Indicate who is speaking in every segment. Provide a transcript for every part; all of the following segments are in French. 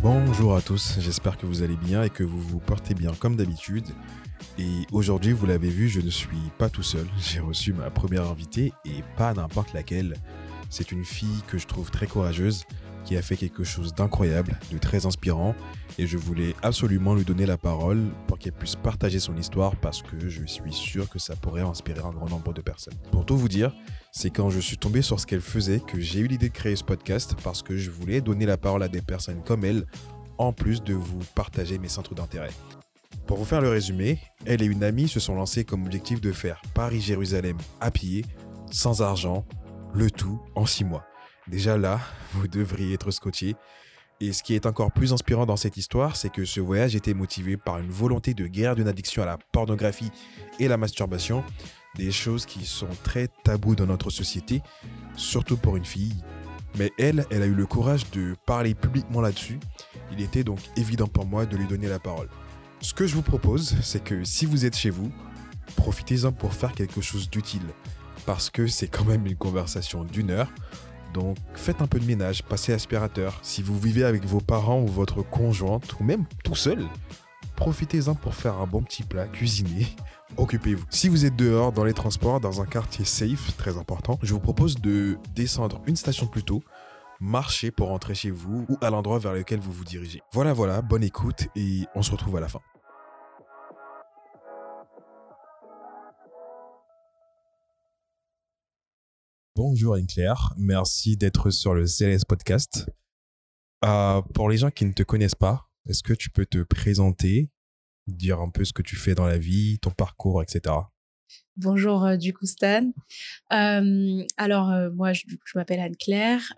Speaker 1: Bonjour à tous, j'espère que vous allez bien et que vous vous portez bien comme d'habitude. Et aujourd'hui, vous l'avez vu, je ne suis pas tout seul. J'ai reçu ma première invitée et pas n'importe laquelle. C'est une fille que je trouve très courageuse, qui a fait quelque chose d'incroyable, de très inspirant, et je voulais absolument lui donner la parole pour qu'elle puisse partager son histoire parce que je suis sûr que ça pourrait inspirer un grand nombre de personnes. Pour tout vous dire, c'est quand je suis tombé sur ce qu'elle faisait que j'ai eu l'idée de créer ce podcast parce que je voulais donner la parole à des personnes comme elle, en plus de vous partager mes centres d'intérêt. Pour vous faire le résumé, elle et une amie se sont lancées comme objectif de faire Paris-Jérusalem à pied, sans argent, le tout en six mois. Déjà là, vous devriez être scotché. Et ce qui est encore plus inspirant dans cette histoire, c'est que ce voyage était motivé par une volonté de guerre d'une addiction à la pornographie et la masturbation, des choses qui sont très taboues dans notre société, surtout pour une fille. Mais elle, elle a eu le courage de parler publiquement là-dessus. Il était donc évident pour moi de lui donner la parole. Ce que je vous propose, c'est que si vous êtes chez vous, profitez-en pour faire quelque chose d'utile. Parce que c'est quand même une conversation d'une heure. Donc faites un peu de ménage, passez aspirateur. Si vous vivez avec vos parents ou votre conjointe, ou même tout seul, profitez-en pour faire un bon petit plat, cuisiner, occupez-vous. Si vous êtes dehors, dans les transports, dans un quartier safe, très important, je vous propose de descendre une station plus tôt, marcher pour rentrer chez vous ou à l'endroit vers lequel vous vous dirigez. Voilà, voilà, bonne écoute et on se retrouve à la fin. Bonjour Anne-Claire, merci d'être sur le CLS Podcast. Euh, pour les gens qui ne te connaissent pas, est-ce que tu peux te présenter, dire un peu ce que tu fais dans la vie, ton parcours, etc.
Speaker 2: Bonjour euh, du coup Stan. Euh, alors euh, moi je, m'appelle Anne-Claire.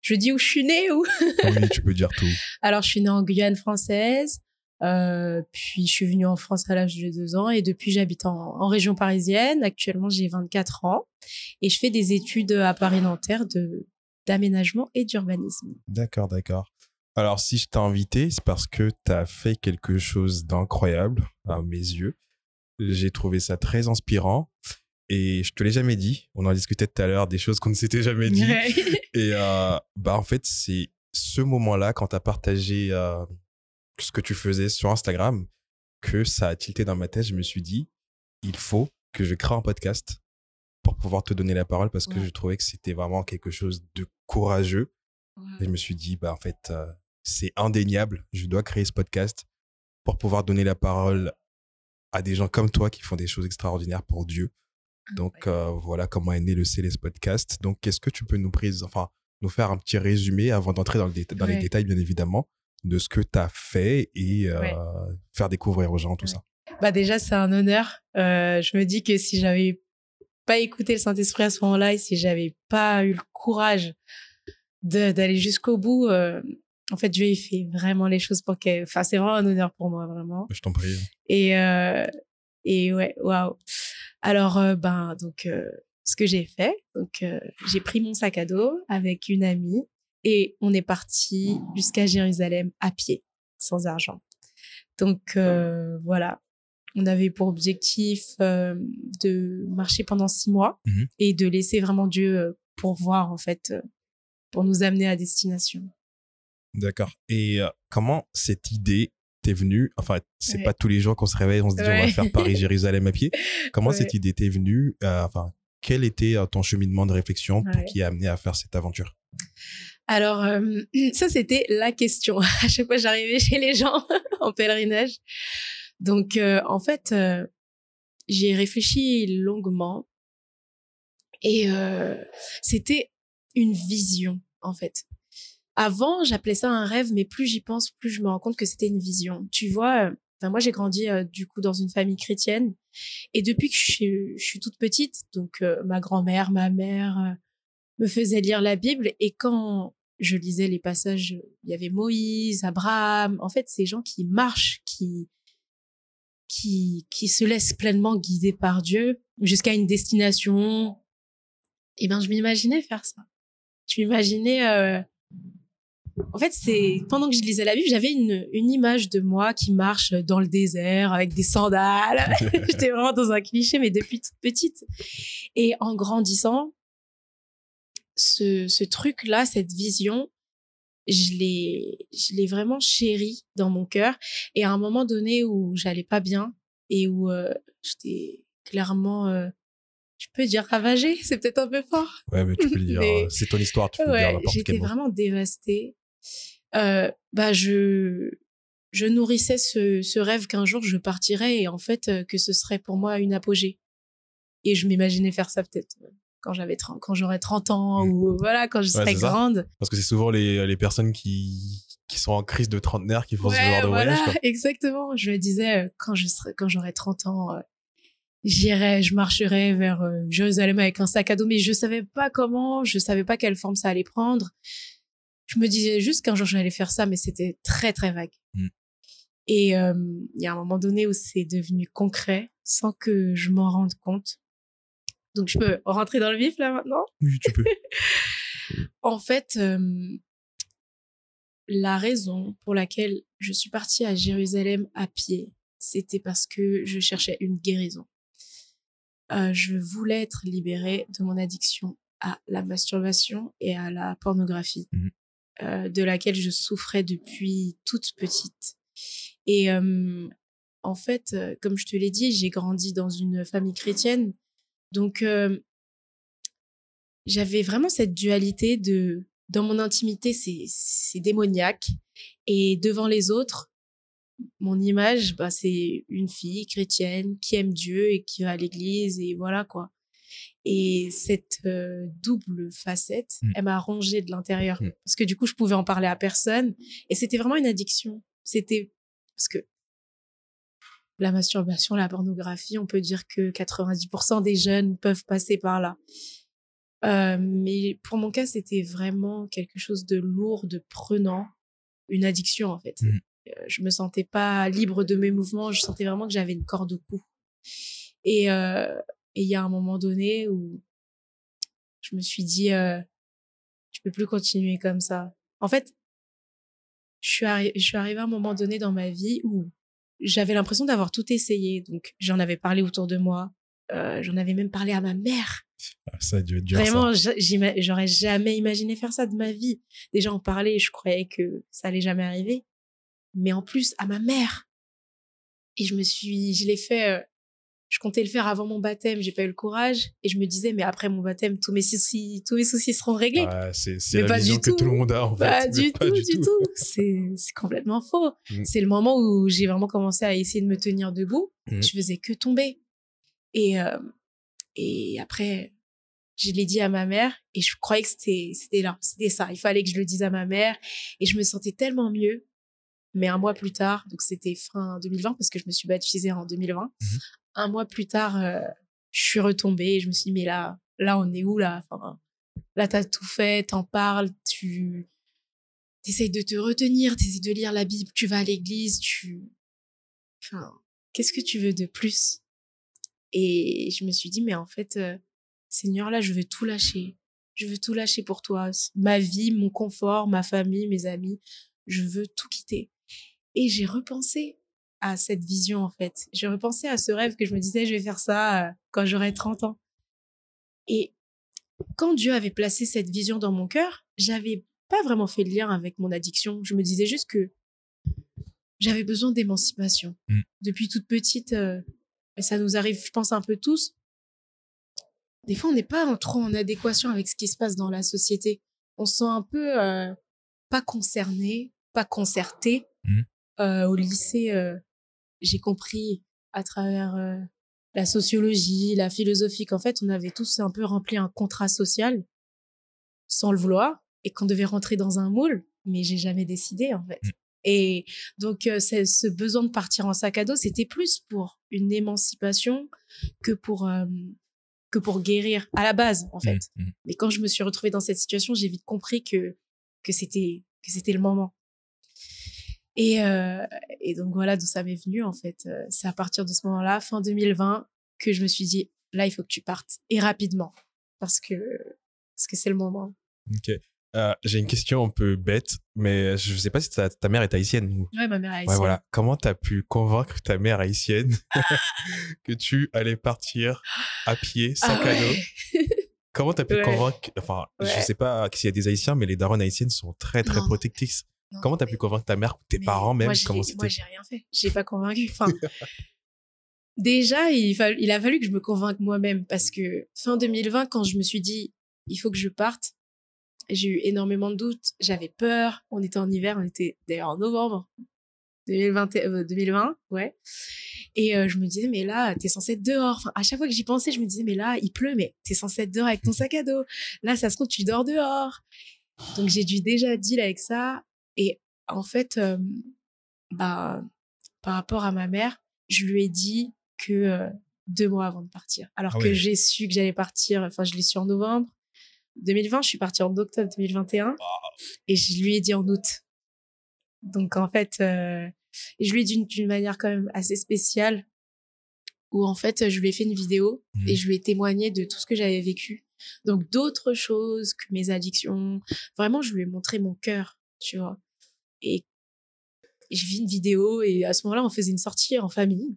Speaker 2: Je dis où je suis née ou?
Speaker 1: Oui, tu peux dire tout.
Speaker 2: Alors je suis née en Guyane française. Puis je suis venue en France à l'âge de deux ans et depuis j'habite en, en région parisienne. Actuellement j'ai 24 ans et je fais des études à Paris-Nanterre de d'aménagement et d'urbanisme.
Speaker 1: D'accord, d'accord. Alors si je t'ai invité, c'est parce que tu as fait quelque chose d'incroyable à mes yeux. J'ai trouvé ça très inspirant et je te l'ai jamais dit. On en discutait tout à l'heure des choses qu'on ne s'était jamais dit. Et euh, bah en fait, c'est ce moment-là quand tu as partagé euh, ce que tu faisais sur Instagram que ça a tilté dans ma tête. Je me suis dit, il faut que je crée un podcast pour pouvoir te donner la parole parce que
Speaker 2: Ouais.
Speaker 1: je trouvais que c'était vraiment quelque chose de courageux. Et je me suis dit, bah en fait, euh, c'est indéniable. Je dois créer ce podcast pour pouvoir donner la parole à des gens comme toi qui font des choses extraordinaires pour Dieu. Donc euh, voilà comment est né le Céleste Podcast. Donc est-ce que tu peux nous prise, enfin nous faire un petit résumé avant d'entrer dans, le déta- dans les détails bien évidemment de ce que tu as fait et euh,
Speaker 2: Ouais.
Speaker 1: faire découvrir aux gens tout
Speaker 2: Ouais.
Speaker 1: ça?
Speaker 2: Bah déjà c'est un honneur. Euh, je me dis que si j'avais pas écouté le Saint-Esprit à ce moment-là et si j'avais pas eu le courage d'aller jusqu'au bout, en fait Dieu il fait vraiment les choses pour que. Enfin c'est vraiment un honneur pour moi vraiment.
Speaker 1: Je t'en prie.
Speaker 2: Et euh, et ouais waouh. Alors euh, ben donc euh, ce que j'ai fait donc euh, j'ai pris mon sac à dos avec une amie et on est parti jusqu'à Jérusalem à pied sans argent. Donc euh, voilà, on avait pour objectif euh, de marcher pendant six mois
Speaker 1: Mhm.
Speaker 2: et de laisser vraiment Dieu euh, pourvoir en fait pour nous amener à destination.
Speaker 1: D'accord. Et euh, comment cette idée t'est venue? Enfin, c'est
Speaker 2: Ouais.
Speaker 1: pas tous les jours qu'on se réveille, on se dit on va faire Paris-Jérusalem à pied. Comment
Speaker 2: Ouais.
Speaker 1: cette idée t'est venue? Euh, Enfin, quel était ton cheminement de réflexion pour qui a amené à faire cette aventure?
Speaker 2: Alors, euh, ça, c'était la question. À chaque fois, j'arrivais chez les gens en pèlerinage. Donc, euh, en fait, euh, j'ai réfléchi longuement et c'était une vision, en fait. Avant, j'appelais ça un rêve, mais plus j'y pense, plus je me rends compte que c'était une vision. Tu vois, euh, enfin, moi, j'ai grandi euh, du coup dans une famille chrétienne et depuis que je suis, toute petite, donc euh, ma grand-mère, ma mère me faisaient lire la Bible et quand je lisais les passages, il y avait Moïse, Abraham, en fait, ces gens qui marchent, qui qui qui se laissent pleinement guider par Dieu jusqu'à une destination. Et ben, je m'imaginais faire ça. Je m'imaginais. Euh, En fait, c'est pendant que je lisais la Bible, j'avais une une image de moi qui marche dans le désert avec des sandales. J'étais vraiment dans un cliché, mais depuis toute petite. Et en grandissant, ce, ce truc-là, cette vision, je l'ai, je l'ai vraiment chéri dans mon cœur. Et à un moment donné où j'allais pas bien et où euh, j'étais clairement, euh, je peux dire ravagée, c'est peut-être un peu fort.
Speaker 1: Ouais, mais tu peux le dire.
Speaker 2: Mais-
Speaker 1: C'est ton histoire, tu peux le dire
Speaker 2: Ouais, j'étais vraiment dévastée. Euh, bah, je, je nourrissais ce, ce rêve qu'un jour je partirais et en fait que ce serait pour moi une apogée. Et je m'imaginais faire ça peut-être quand j'avais 30 quand j'aurais 30 ans
Speaker 1: Mm.
Speaker 2: ou voilà quand je
Speaker 1: Ouais,
Speaker 2: serais
Speaker 1: c'est ça.
Speaker 2: grande.
Speaker 1: Parce que c'est souvent les, les personnes qui, qui sont en crise de trentenaire qui font ce genre de
Speaker 2: voilà,
Speaker 1: voyage. Quoi.
Speaker 2: exactement. Je me disais quand je serais quand j'aurais 30 ans euh, j'irais, je marcherais vers euh, Jérusalem avec un sac à dos mais je savais pas comment, je savais pas quelle forme ça allait prendre. Je me disais juste qu'un jour j'allais faire ça mais c'était très très vague.
Speaker 1: Mm.
Speaker 2: Et euh, il y a un moment donné où c'est devenu concret sans que je m'en rende compte. Donc je peux rentrer dans le vif là maintenant?
Speaker 1: Oui, tu peux.
Speaker 2: en fait, euh, la raison pour laquelle je suis partie à Jérusalem à pied, c'était parce que je cherchais une guérison. Euh, je voulais être libérée de mon addiction à la masturbation et à la pornographie,
Speaker 1: Mhm.
Speaker 2: Euh, de laquelle je souffrais depuis toute petite. Et euh, en fait, euh, comme je te l'ai dit, j'ai grandi dans une famille chrétienne, donc euh, j'avais vraiment cette dualité de dans mon intimité c'est c'est démoniaque. Et devant les autres mon image bah c'est une fille chrétienne qui aime Dieu et qui va à l'église et voilà quoi et cette euh, double facette
Speaker 1: Mm.
Speaker 2: elle m'a rongée de l'intérieur
Speaker 1: Mm.
Speaker 2: parce que du coup je pouvais en parler à personne et c'était vraiment une addiction c'était parce que la masturbation, la pornographie, on peut dire que 90% des jeunes peuvent passer par là. Euh, mais pour mon cas, c'était vraiment quelque chose de lourd, de prenant, une addiction en fait. Euh, je me sentais pas libre de mes mouvements, je sentais vraiment que j'avais une corde au cou. Et euh, et il y a un moment donné où je me suis dit, euh, je peux plus continuer comme ça. En fait, je suis, arri- je suis arrivée à un moment donné dans ma vie où j'avais l'impression d'avoir tout essayé. Donc, j'en avais parlé autour de moi. Euh, j'en avais même parlé à ma mère.
Speaker 1: Ah, ça a dû être dur.
Speaker 2: Vraiment, j'aurais jamais imaginé faire ça de ma vie. Déjà, en parler, je croyais que ça allait jamais arriver. Mais en plus, à ma mère. Et je me suis, je l'ai fait, euh, je comptais le faire avant mon baptême, j'ai pas eu le courage. Et je me disais, mais après mon baptême, tous mes soucis, tous mes soucis seront réglés.
Speaker 1: Ouais, c'est la
Speaker 2: pas
Speaker 1: vision
Speaker 2: du
Speaker 1: que
Speaker 2: tout.
Speaker 1: tout le monde a en
Speaker 2: Pas
Speaker 1: fait.
Speaker 2: du
Speaker 1: pas
Speaker 2: tout, du tout. C'est c'est complètement faux.
Speaker 1: Mm.
Speaker 2: C'est le moment où j'ai vraiment commencé à essayer de me tenir debout.
Speaker 1: Mm.
Speaker 2: Je faisais que tomber. Et, euh, et après, je l'ai dit à ma mère et je croyais que c'était c'était là, c'était ça. Il fallait que je le dise à ma mère et je me sentais tellement mieux. Mais un mois plus tard, donc c'était fin 2020 parce que je me suis baptisée en 2020.
Speaker 1: Mhm.
Speaker 2: Un mois plus tard, euh, je suis retombée et je me suis dit mais là, là on est où là? Enfin, là t'as tout fait, t'en parles, tu essayes de te retenir, t'essayes de lire la Bible, tu vas à l'église, tu enfin qu'est-ce que tu veux de plus? Et je me suis dit mais en fait euh, Seigneur là je veux tout lâcher. Je veux tout lâcher pour toi, ma vie, mon confort, ma famille, mes amis, je veux tout quitter. Et j'ai repensé à cette vision en fait. J'ai repensé à ce rêve que je me disais je vais faire ça euh, quand j'aurai 30 ans. Et quand Dieu avait placé cette vision dans mon cœur, j'avais pas vraiment fait le lien avec mon addiction. Je me disais juste que j'avais besoin d'émancipation.
Speaker 1: Mm.
Speaker 2: Depuis toute petite, euh, et ça nous arrive, je pense, un peu tous. Des fois, on n'est pas en- trop en adéquation avec ce qui se passe dans la société. On se sent un peu euh, pas concerné, pas concerté.
Speaker 1: Mm.
Speaker 2: Euh, au lycée, euh, j'ai compris à travers euh, la sociologie, la philosophie, qu'en fait, on avait tous un peu rempli un contrat social sans le vouloir et qu'on devait rentrer dans un moule, mais j'ai jamais décidé, en fait.
Speaker 1: Mm.
Speaker 2: Et donc, euh, ce besoin de partir en sac à dos, c'était plus pour une émancipation que pour, euh, que pour guérir à la base, en fait.
Speaker 1: Mm, mm.
Speaker 2: Mais quand je me suis retrouvée dans cette situation, j'ai vite compris que, que c'était, que c'était le moment. Et, euh, et donc voilà d'où ça m'est venu en fait. Euh, C'est à partir de ce moment-là, fin 2020, que je me suis dit là il faut que tu partes et rapidement parce que parce que c'est le moment.
Speaker 1: Ok. Euh, J'ai une question un peu bête, mais je sais pas si ta, ta mère est haïtienne ou.
Speaker 2: Ouais, ma mère a
Speaker 1: Ouais, voilà. Comment t'as pu convaincre ta mère haïtienne que tu allais partir à pied, sac
Speaker 2: Ah ouais.
Speaker 1: Comment t'as pu
Speaker 2: Ouais.
Speaker 1: convaincre, enfin, je
Speaker 2: Ouais.
Speaker 1: sais pas s'il y a des haïtiens, mais les darons haïtiennes sont très, très
Speaker 2: Non.
Speaker 1: protectrices.
Speaker 2: Non,
Speaker 1: Comment t'as pu convaincre ta mère, tes
Speaker 2: mais
Speaker 1: parents même
Speaker 2: moi, j'ai- rien fait. J'ai pas convaincu. Enfin, déjà, il, fa- il a fallu que je me convainque moi-même parce que fin 2020, quand je me suis dit, il faut que je parte, j'ai eu énormément de doutes. J'avais peur. On était en hiver. On était d'ailleurs en novembre 2020, euh, 2020 ouais. Et euh, je me disais, mais là, t'es censé être dehors. Enfin, à chaque fois que j'y pensais, je me disais, mais là, il pleut, mais t'es censé être dehors avec ton sac à dos. Là, ça se trouve, tu dors dehors. Donc, j'ai dû déjà deal avec ça. Et en fait, euh, bah, par rapport à ma mère, je lui ai dit que euh, deux mois avant de partir. Alors
Speaker 1: Ah
Speaker 2: que j'ai su que j'allais partir, enfin, je l'ai su en novembre 2020, je suis partie en octobre 2021 et je lui ai dit en août. Donc, en fait, euh, je lui ai dit d'une- manière quand même assez spéciale où, en fait, je lui ai fait une vidéo et je lui ai témoigné de tout ce que j'avais vécu. Donc, d'autres choses que mes addictions. Vraiment, je lui ai montré mon cœur, tu vois. Et je vis une vidéo et à ce moment-là, on faisait une sortie en famille.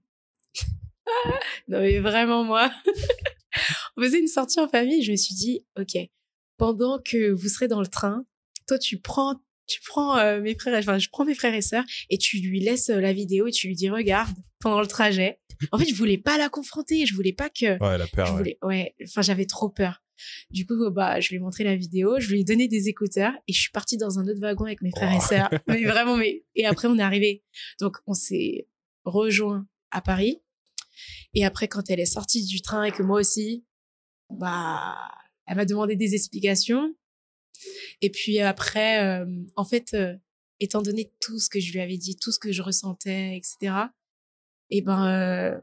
Speaker 2: non, mais vraiment, moi. on faisait une sortie en famille et je me suis dit, OK, pendant que vous serez dans le train, toi, tu prends, tu prends euh, mes frères, enfin, je prends mes frères et sœurs et tu lui laisses euh, la vidéo et tu lui dis, regarde, pendant le trajet. En fait, je voulais pas la confronter, je voulais pas que,
Speaker 1: Ouais, la peur.
Speaker 2: je voulais, ouais, enfin, j'avais trop peur. Du coup, bah, je lui ai montré la vidéo, je lui ai donné des écouteurs et je suis partie dans un autre wagon avec mes frères
Speaker 1: Oh.
Speaker 2: et sœurs. Mais vraiment, mais, et après, on est arrivé. Donc, on s'est rejoint à Paris. Et après, quand elle est sortie du train et que moi aussi, bah, elle m'a demandé des explications. Et puis après, euh, en fait, euh, étant donné tout ce que je lui avais dit, tout ce que je ressentais, etc., et ben, euh,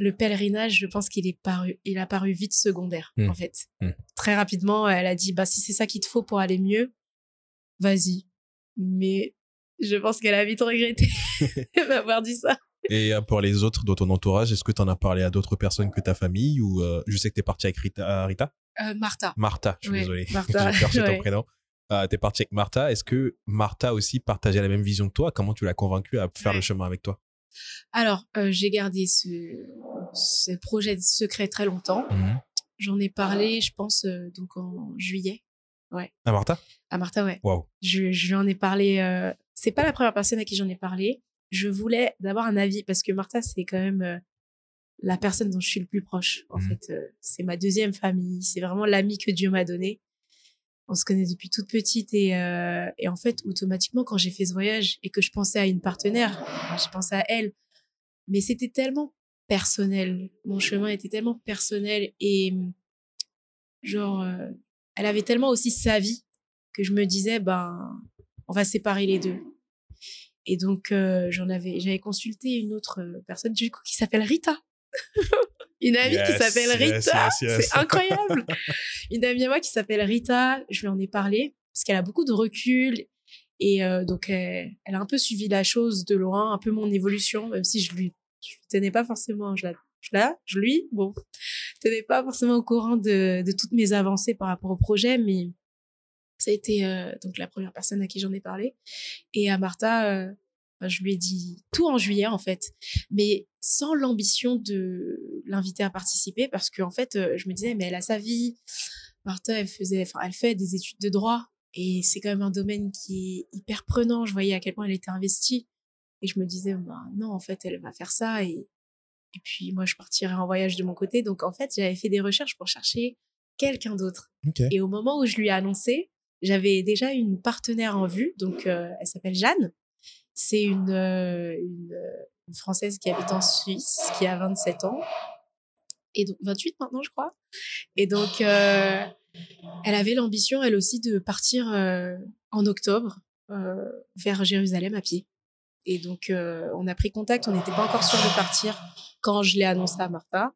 Speaker 2: le pèlerinage, je pense qu'il est paru, il a paru vite secondaire,
Speaker 1: Mm.
Speaker 2: en fait.
Speaker 1: Mm.
Speaker 2: Très rapidement, elle a dit, bah, si c'est ça qu'il te faut pour aller mieux, vas-y. Mais je pense qu'elle a vite regretté de m'avoir dit ça.
Speaker 1: Et euh, pour les autres dans ton entourage, est-ce que tu en as parlé à d'autres personnes que ta famille ou euh, je sais que tu es parti avec Rita, Rita?
Speaker 2: Euh, Martha.
Speaker 1: Martha, je suis
Speaker 2: Ouais,
Speaker 1: désolé.
Speaker 2: Martha,
Speaker 1: J'ai perdu ton
Speaker 2: ouais.
Speaker 1: prénom. Euh, tu es parti avec Martha. Est-ce que Martha aussi partageait la même vision que toi? Comment tu l'as convaincue à faire
Speaker 2: Ouais.
Speaker 1: le chemin avec toi?
Speaker 2: Alors, euh, j'ai gardé ce, ce projet de secret très longtemps. J'en ai parlé, je pense, euh, donc en juillet.
Speaker 1: À Martha?
Speaker 2: À Martha, ouais. Je, je lui en ai parlé. euh, c'est pas la première personne à qui j'en ai parlé. Je voulais d'abord un avis parce que Martha, c'est quand même euh, la personne dont je suis le plus proche. En
Speaker 1: Mhm.
Speaker 2: fait, euh, c'est ma deuxième famille. C'est vraiment l'ami que Dieu m'a donné. On se connaît depuis toute petite et, et en fait, automatiquement, quand j'ai fait ce voyage et que je pensais à une partenaire, j'ai pensé à elle. Mais c'était tellement personnel. Mon chemin était tellement personnel et genre, euh, elle avait tellement aussi sa vie que je me disais, ben, on va séparer les deux. Et donc, euh, j'en avais, j'avais consulté une autre euh, personne du coup qui s'appelle Rita. une amie qui s'appelle Rita.
Speaker 1: yes, yes.
Speaker 2: C'est incroyable. une amie à moi qui s'appelle Rita. Je lui en ai parlé parce qu'elle a beaucoup de recul et euh, donc elle, elle a un peu suivi la chose de loin, un peu mon évolution, même si je lui, je tenais pas forcément, je la, je lui, bon, tenais pas forcément au courant de, toutes mes avancées par rapport au projet, mais ça a été euh, donc la première personne à qui j'en ai parlé. Et à Martha, euh, je lui ai dit tout en juillet en fait, mais sans l'ambition de l'inviter à participer parce qu'en fait, euh, je me disais mais elle a sa vie. Martha, elle faisait, enfin, elle fait des études de droit et c'est quand même un domaine qui est hyper prenant. Je voyais à quel point elle était investie et je me disais bah, non en fait elle va faire ça et et puis moi je partirai en voyage de mon côté. Donc en fait j'avais fait des recherches pour chercher quelqu'un d'autre. Et au moment où je lui ai annoncé, j'avais déjà une partenaire en vue, donc euh, elle s'appelle Jeanne. C'est une, euh, une, euh, une Française qui habite en Suisse, qui a 27 ans, et donc 28 maintenant, je crois. Et donc, euh, elle avait l'ambition, elle aussi, de partir en octobre vers Jérusalem à pied. Et donc, euh, on a pris contact, on n'était pas encore sûr de partir quand je l'ai annoncé à Martha.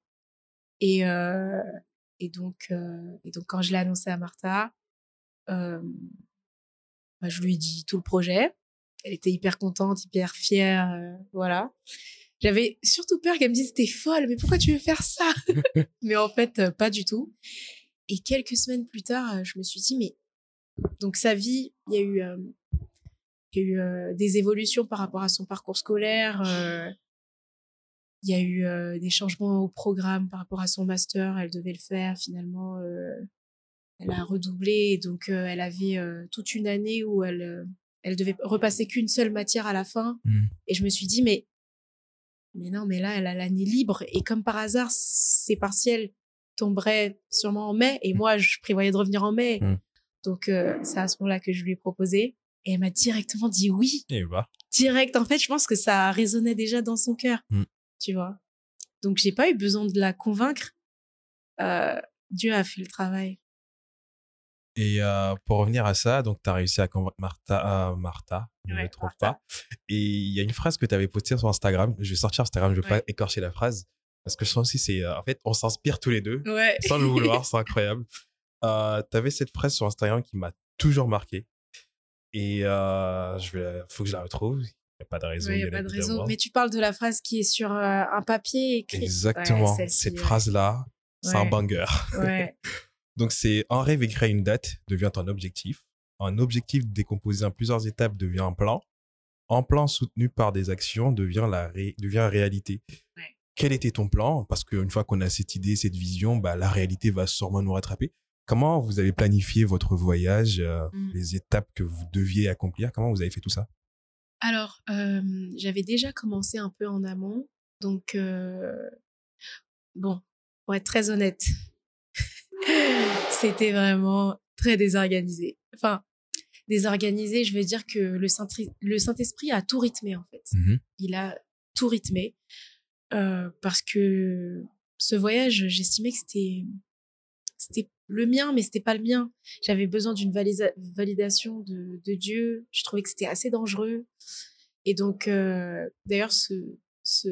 Speaker 2: Et, euh, et, donc, euh, et donc, quand je l'ai annoncé à Martha, bah, je lui ai dit tout le projet. Elle était hyper contente, hyper fière, voilà. J'avais surtout peur qu'elle me dise t'es folle, mais pourquoi tu veux faire ça? Mais en fait, pas du tout. Et quelques semaines plus tard, je me suis dit mais donc sa vie, il y a eu, il y a eu des évolutions par rapport à son parcours scolaire. il y a eu des changements au programme par rapport à son master. Elle devait le faire finalement. elle a redoublé, donc elle avait toute une année où elle, elle devait repasser qu'une seule matière à la fin.
Speaker 1: Mmh.
Speaker 2: Et je me suis dit, mais, mais non, mais là, elle a l'année libre. Et comme par hasard, ses partiels tomberaient sûrement en mai. Et mmh. moi, je prévoyais de revenir en mai.
Speaker 1: Mmh.
Speaker 2: Donc, c'est à ce moment-là que je lui ai proposé. Et elle m'a directement dit oui.
Speaker 1: Et bah.
Speaker 2: Direct. En fait, je pense que ça résonnait déjà dans son cœur. Tu vois. Donc, j'ai pas eu besoin de la convaincre. Dieu a fait le travail.
Speaker 1: Et euh, pour revenir à ça, donc tu as réussi à convaincre Martha, euh, Martha ne me trompe pas. Et il y a une phrase que tu avais postée sur Instagram. Je vais sortir Instagram, je vais pas écorcher la phrase. Parce que je pense aussi, c'est. Euh, en fait, on s'inspire tous les deux.
Speaker 2: Ouais.
Speaker 1: Sans le vouloir, c'est incroyable. Euh, tu avais cette phrase sur Instagram qui m'a toujours marqué. Et euh, je vais, faut que je la retrouve. Il n'y a pas de raison.
Speaker 2: Il n'y a pas de. Mais tu parles de la phrase qui est sur un papier écrit.
Speaker 1: Exactement. cette phrase-là, c'est un banger.
Speaker 2: Ouais.
Speaker 1: Donc, c'est un rêve écrit à une date devient un objectif. Un objectif décomposé en plusieurs étapes devient un plan. Un plan soutenu par des actions devient, la devient réalité. Quel était ton plan Parce qu'une fois qu'on a cette idée, cette vision, bah, la réalité va sûrement nous rattraper. Comment vous avez planifié votre voyage, euh, mmh. les étapes que vous deviez accomplir? Comment vous avez fait tout ça?
Speaker 2: Alors, j'avais déjà commencé un peu en amont. Donc, euh, bon, pour être très honnête, c'était vraiment très désorganisé. Enfin, désorganisé, je veux dire que le Saint-Esprit a tout rythmé, en fait.
Speaker 1: Mmh
Speaker 2: Il a tout rythmé. Euh, parce que ce voyage, j'estimais que c'était c'était le mien, mais c'était pas le mien. J'avais besoin d'une validation de, de, Dieu. Je trouvais que c'était assez dangereux. Et donc, euh, d'ailleurs, ce, ce,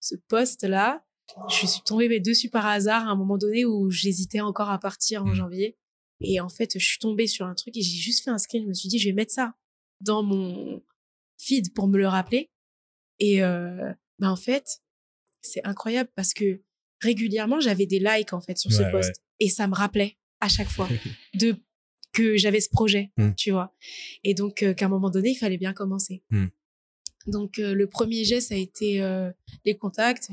Speaker 2: ce poste-là, je suis tombée dessus par hasard à un moment donné où j'hésitais encore à partir en mmh. janvier. Et en fait, je suis tombée sur un truc et j'ai juste fait un screen. Je me suis dit, je vais mettre ça dans mon feed pour me le rappeler. Et euh, bah en fait, c'est incroyable parce que régulièrement, j'avais des likes en fait sur ce post et ça me rappelait à chaque fois de que j'avais ce projet, mmh. tu vois. Et donc euh, qu'à un moment donné, il fallait bien commencer.
Speaker 1: Mmh.
Speaker 2: Donc euh, le premier geste a été euh, les contacts.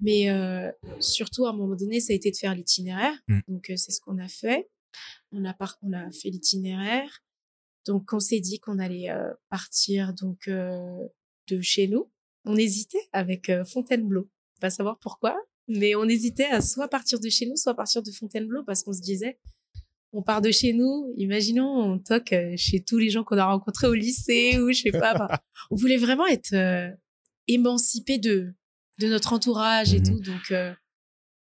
Speaker 2: Mais euh, surtout, à un moment donné, ça a été de faire l'itinéraire.
Speaker 1: Mmh.
Speaker 2: Donc, c'est ce qu'on a fait. On a, par... on a fait l'itinéraire. Donc, on s'est dit qu'on allait partir donc de chez nous. On hésitait avec Fontainebleau. Pas savoir pourquoi, mais on hésitait à soit partir de chez nous, soit partir de Fontainebleau parce qu'on se disait, on part de chez nous, imaginons, on toque chez tous les gens qu'on a rencontrés au lycée ou je sais pas. on voulait vraiment être émancipé de de notre entourage et mmh tout. Donc, euh,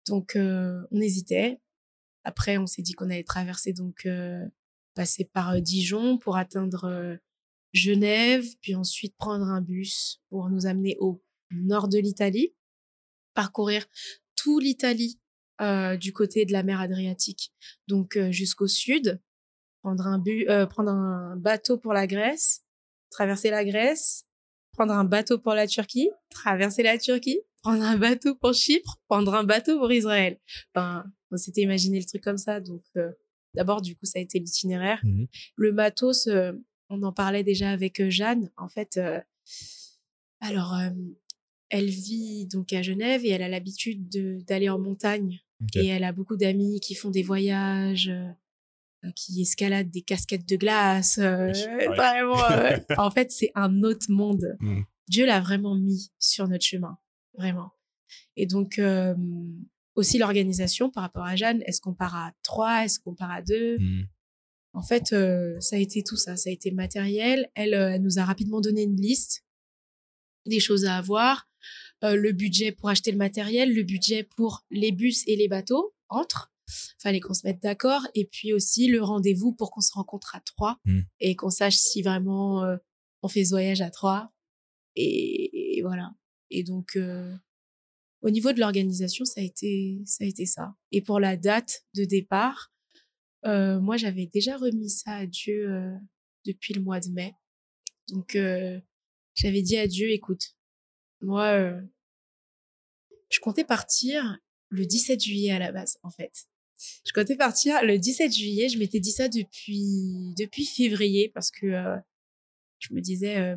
Speaker 2: donc euh, on hésitait. Après, on s'est dit qu'on allait traverser, donc euh, passer par Dijon pour atteindre Genève, puis ensuite prendre un bus pour nous amener au nord de l'Italie, parcourir tout l'Italie du côté de la mer Adriatique, donc jusqu'au sud, prendre un, bu prendre un bateau pour la Grèce, traverser la Grèce, prendre un bateau pour la Turquie, traverser la Turquie, prendre un bateau pour Chypre, prendre un bateau pour Israël. Enfin, on s'était imaginé le truc comme ça. Donc, euh, d'abord, du coup, ça a été l'itinéraire.
Speaker 1: Mmh
Speaker 2: le matos, euh, on en parlait déjà avec euh, Jeanne. En fait, alors, elle vit donc à Genève et elle a l'habitude d'aller en montagne. Et elle a beaucoup d'amis qui font des voyages, qui escaladent des casquettes de glace. vraiment, en fait, c'est un autre monde.
Speaker 1: Mmh.
Speaker 2: Dieu l'a vraiment mis sur notre chemin vraiment. Et donc, euh, aussi l'organisation par rapport à Jeanne, est-ce qu'on part à trois, est-ce qu'on part à deux?
Speaker 1: Mmh.
Speaker 2: En fait, euh, ça a été tout ça, ça a été matériel. Elle, euh, elle nous a rapidement donné une liste des choses à avoir, le budget pour acheter le matériel, le budget pour les bus et les bateaux entre. Fallait qu'on se mette d'accord et puis aussi le rendez-vous pour qu'on se rencontre à trois
Speaker 1: mmh.
Speaker 2: et qu'on sache si vraiment on fait ce voyage à trois. et voilà. Et donc, euh, au niveau de l'organisation, ça a été ça a été ça. Et pour la date de départ, euh, moi, j'avais déjà remis ça à Dieu euh, depuis le mois de mai. Donc, j'avais dit à Dieu, écoute, moi, je comptais partir le 17 juillet à la base, en fait. Je comptais partir le 17 juillet. Je m'étais dit ça depuis depuis février parce que je me disais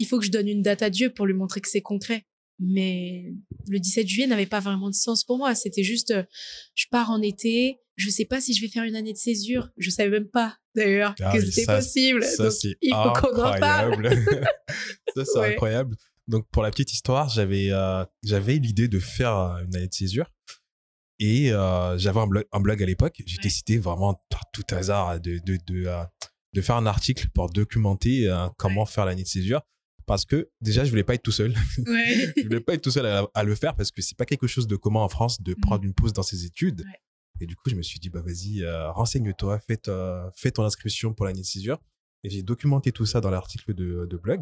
Speaker 2: il faut que je donne une date à Dieu pour lui montrer que c'est concret. mais le 17 juillet n'avait pas vraiment de sens pour moi. C'était juste, euh, je pars en été, je sais pas si je vais faire une année de césure. Je savais même pas d'ailleurs
Speaker 1: Ah
Speaker 2: que
Speaker 1: oui,
Speaker 2: c'était possible.
Speaker 1: Ça,
Speaker 2: Donc,
Speaker 1: c'est
Speaker 2: il faut qu'on en parle.
Speaker 1: incroyable. ça, c'est
Speaker 2: Ouais.
Speaker 1: incroyable. Donc, pour la petite histoire, j'avais euh, j'avais l'idée de faire euh, une année de césure. Et euh, j'avais un blog, un blog à l'époque. J'ai
Speaker 2: Ouais.
Speaker 1: décidé vraiment par tout hasard de, de, de, euh, de faire un article pour documenter comment faire l'année de césure. Parce que déjà, je voulais pas être tout seul.
Speaker 2: Ouais.
Speaker 1: je voulais pas être tout seul à, à le faire parce que c'est pas quelque chose de commun en France de
Speaker 2: Mhm.
Speaker 1: prendre une pause dans ses études. Et du coup, je me suis dit, bah vas-y, renseigne-toi, fais, fais ton inscription pour l'année de césure. Et j'ai documenté tout ça dans l'article de, de blog.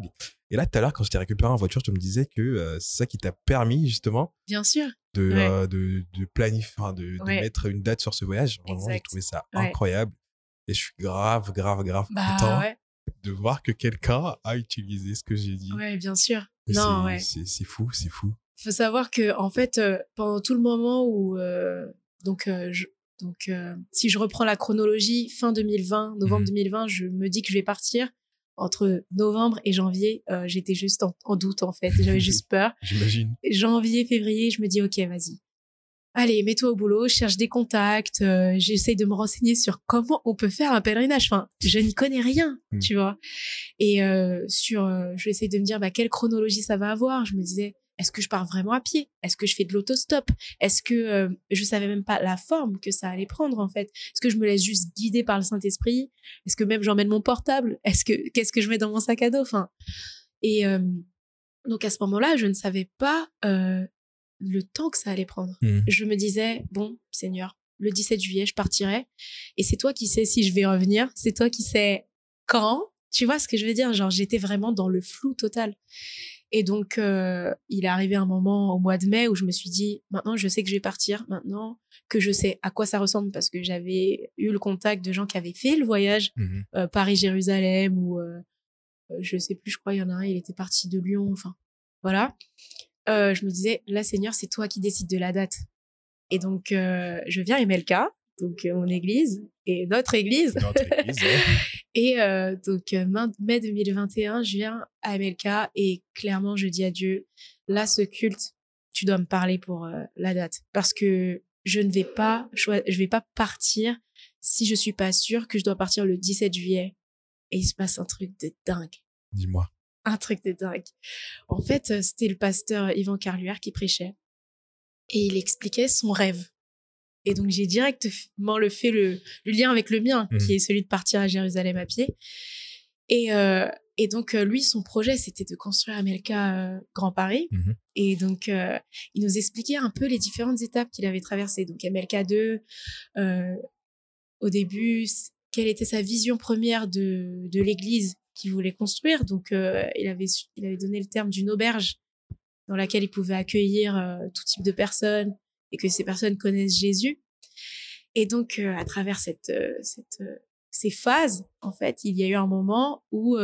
Speaker 1: Et là, tout à l'heure, quand je t'ai récupéré en voiture, tu me disais que euh, c'est ça qui t'a permis justement
Speaker 2: Bien sûr.
Speaker 1: de,
Speaker 2: Ouais.
Speaker 1: euh, de, de planifier, de, mettre une date sur ce voyage. Vraiment, j'ai trouvé ça
Speaker 2: Ouais.
Speaker 1: incroyable. Et je suis grave, grave, grave
Speaker 2: Bah
Speaker 1: content de voir que quelqu'un a utilisé ce que j'ai dit.
Speaker 2: Ouais, bien sûr.
Speaker 1: Et
Speaker 2: Non,
Speaker 1: c'est-
Speaker 2: ouais.
Speaker 1: c'est c'est fou, c'est fou.
Speaker 2: faut savoir que en fait euh, pendant tout le moment où euh, donc je- donc euh, si je reprends la chronologie fin 2020 novembre
Speaker 1: Mhm.
Speaker 2: 2020 je me dis que je vais partir entre novembre et janvier euh, j'étais juste en, en doute en fait j'avais juste peur
Speaker 1: J'imagine.
Speaker 2: janvier février je me dis ok vas-y allez mets-toi au boulot cherche des contacts euh, j'essaye de me renseigner sur comment on peut faire un pèlerinage enfin je n'y connais rien
Speaker 1: Mhm.
Speaker 2: tu vois et euh, sur je essaye de me dire bah quelle chronologie ça va avoir je me disais est-ce que je pars vraiment à pied? Est-ce que je fais de l'autostop? Est-ce que euh, je savais même pas la forme que ça allait prendre en fait? Est-ce que je me laisse juste guider par le Saint-Esprit? Est-ce que même j'emmène mon portable? Est-ce que qu'est-ce que je mets dans mon sac à dos? Enfin, et euh, donc à ce moment-là, je ne savais pas euh, le temps que ça allait prendre.
Speaker 1: Mhm.
Speaker 2: Je me disais bon, Seigneur, le 17 juillet, je partirai, et c'est toi qui sais si je vais revenir. C'est toi qui sais quand. Tu vois ce que je veux dire? Genre j'étais vraiment dans le flou total. Et donc, euh, il est arrivé un moment au mois de mai où je me suis dit, maintenant, je sais que je vais partir, maintenant que je sais à quoi ça ressemble, parce que j'avais eu le contact de gens qui avaient fait le voyage
Speaker 1: Mhm.
Speaker 2: euh, Paris-Jérusalem, ou euh, euh, je sais plus, je crois, il y en a un, il était parti de Lyon, enfin, voilà. Je me disais, là, Seigneur, c'est toi qui décides de la date. Et donc, je viens à MLK, donc euh, mon église, et notre église,
Speaker 1: Notre église, ouais.
Speaker 2: et euh, donc, euh, mai 2021, je viens à MLK et clairement, je dis à Dieu, là, ce culte, tu dois me parler pour euh, la date. Parce que je ne vais pas, je vais pas partir si je suis pas sûre que je dois partir le 17 juillet. Et il se passe un truc de dingue.
Speaker 1: Dis-moi.
Speaker 2: Un truc de dingue. En fait, c'était le pasteur Yvan Carluère qui prêchait. Et il expliquait son rêve. Et donc, j'ai directement le fait le, le lien avec le mien,
Speaker 1: Mhm.
Speaker 2: qui est celui de partir à Jérusalem à pied. Et, euh, et donc, euh, lui, son projet, c'était de construire MLK euh, Grand Paris.
Speaker 1: Mhm.
Speaker 2: Et donc, euh, il nous expliquait un peu les différentes étapes qu'il avait traversées. Donc, MLK 2, euh, au début, quelle était sa vision première de, de l'église qu'il voulait construire. Donc, il, avait, su- il avait donné le terme d'une auberge dans laquelle il pouvait accueillir tout type de personnes et que ces personnes connaissent Jésus. Et donc, euh, à travers cette, euh, cette, euh, ces phases, en fait, il y a eu un moment où,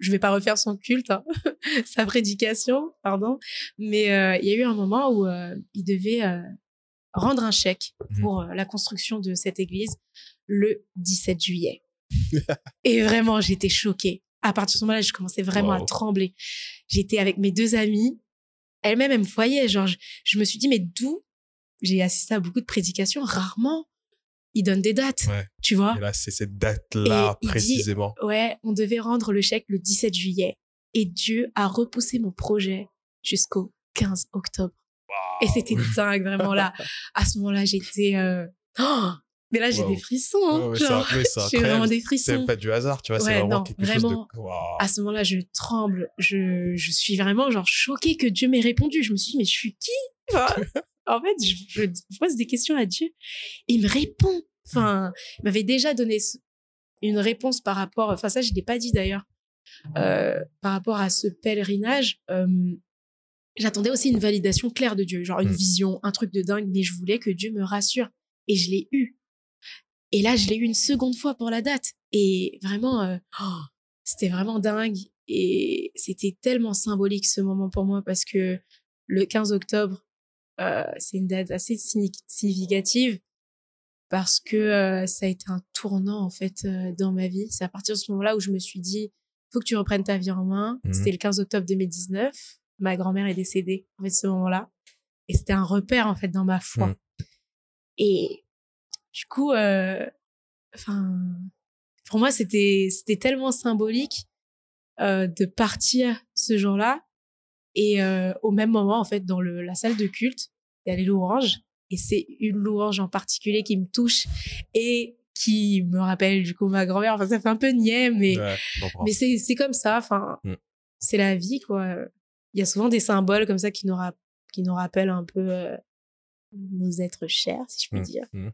Speaker 2: je vais pas refaire son culte, hein, sa prédication, pardon, mais il y a eu un moment où il devait rendre un chèque
Speaker 1: Mhm.
Speaker 2: pour la construction de cette église le 17 juillet. Et vraiment, j'étais choquée. À partir de ce moment-là, je commençais vraiment à trembler. J'étais avec mes deux amies. Elle-même, elle me voyait. Genre, je, je me suis dit, mais d'où J'ai assisté à beaucoup de prédications? Rarement, ils donnent des dates.
Speaker 1: Ouais.
Speaker 2: Tu vois?
Speaker 1: Et là, c'est cette date-là,
Speaker 2: il dit-
Speaker 1: précisément.
Speaker 2: Ouais, on devait rendre le chèque le 17 juillet. Et Dieu a repoussé mon projet jusqu'au 15 octobre. Et c'était dingue, vraiment là. À ce moment-là, j'étais. euh, oh mais là, j'ai
Speaker 1: Wow.
Speaker 2: des frissons. hein,
Speaker 1: Ouais, ouais, c'est
Speaker 2: j'ai vraiment des
Speaker 1: C'est
Speaker 2: frissons.
Speaker 1: pas du hasard, tu vois, c'est vraiment
Speaker 2: non,
Speaker 1: quelque
Speaker 2: vraiment.
Speaker 1: chose de. Waouh.
Speaker 2: À ce moment-là, je tremble. Je, je suis vraiment genre choquée que Dieu m'ait répondu. Je me suis dit, mais je suis qui Enfin, En fait, je, je pose des questions à Dieu. Il me répond. Enfin, il m'avait déjà donné une réponse par rapport. Enfin, ça, je l'ai pas dit d'ailleurs. Euh, par rapport à ce pèlerinage, euh, j'attendais aussi une validation claire de Dieu, genre une
Speaker 1: Mm.
Speaker 2: vision, un truc de dingue, mais je voulais que Dieu me rassure. Et je l'ai eu. Et là, je l'ai eu une seconde fois pour la date. Et vraiment, euh, oh, c'était vraiment dingue. Et c'était tellement symbolique ce moment pour moi parce que le 15 octobre, euh, c'est une date assez signi- significative parce que euh, ça a été un tournant en fait euh, dans ma vie. C'est à partir de ce moment-là où je me suis dit, faut que tu reprennes ta vie en main.
Speaker 1: Mhm.
Speaker 2: C'était le 15 octobre 2019. ma grand-mère est décédée en fait ce moment-là et c'était un repère en fait dans ma foi.
Speaker 1: Mm.
Speaker 2: Et du coup, euh, enfin, pour moi c'était c'était tellement symbolique euh, de partir ce jour-là et euh, au même moment en fait dans le la salle de culte il y a les louanges et c'est une louange en particulier qui me touche et qui me rappelle du coup ma grand-mère. Enfin, ça fait un peu niais, mais
Speaker 1: Ouais,
Speaker 2: mais c'est c'est comme ça. Enfin,
Speaker 1: Mm.
Speaker 2: c'est la vie quoi. Il y a souvent des symboles comme ça qui nous qui nous rappellent un peu euh, nos êtres chers, si je puis
Speaker 1: Mm,
Speaker 2: dire.
Speaker 1: mm.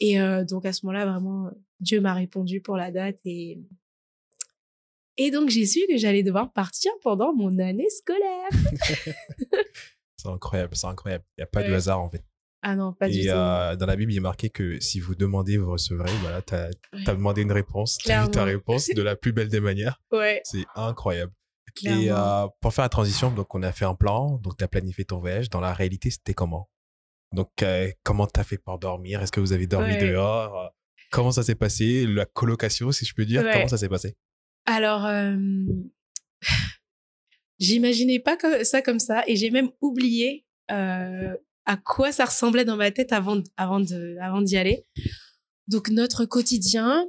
Speaker 2: Et euh, donc à ce moment-là, vraiment, Dieu m'a répondu pour la date et et donc j'ai su que j'allais devoir partir pendant mon année scolaire.
Speaker 1: C'est incroyable, c'est incroyable. Il n'y a pas de hasard en fait.
Speaker 2: Ah non, pas du
Speaker 1: Et
Speaker 2: tout.
Speaker 1: euh, dans la Bible, il est marqué que si vous demandez, vous recevrez. Voilà, tu as,
Speaker 2: Ouais.
Speaker 1: demandé une réponse, tu as eu ta réponse de la plus belle des manières.
Speaker 2: Ouais,
Speaker 1: C'est incroyable. Et euh, pour faire la transition, donc on a fait un plan, donc tu as planifié ton voyage. Dans la réalité, c'était comment? Donc, euh, comment tu as fait pour dormir? Est-ce que vous avez dormi
Speaker 2: Ouais.
Speaker 1: dehors? Comment ça s'est passé? La colocation, si je peux dire,
Speaker 2: Ouais.
Speaker 1: comment ça s'est passé?
Speaker 2: Alors, euh, j'imaginais pas ça comme ça et j'ai même oublié euh, à quoi ça ressemblait dans ma tête avant, avant de, avant d'y aller. Donc notre quotidien,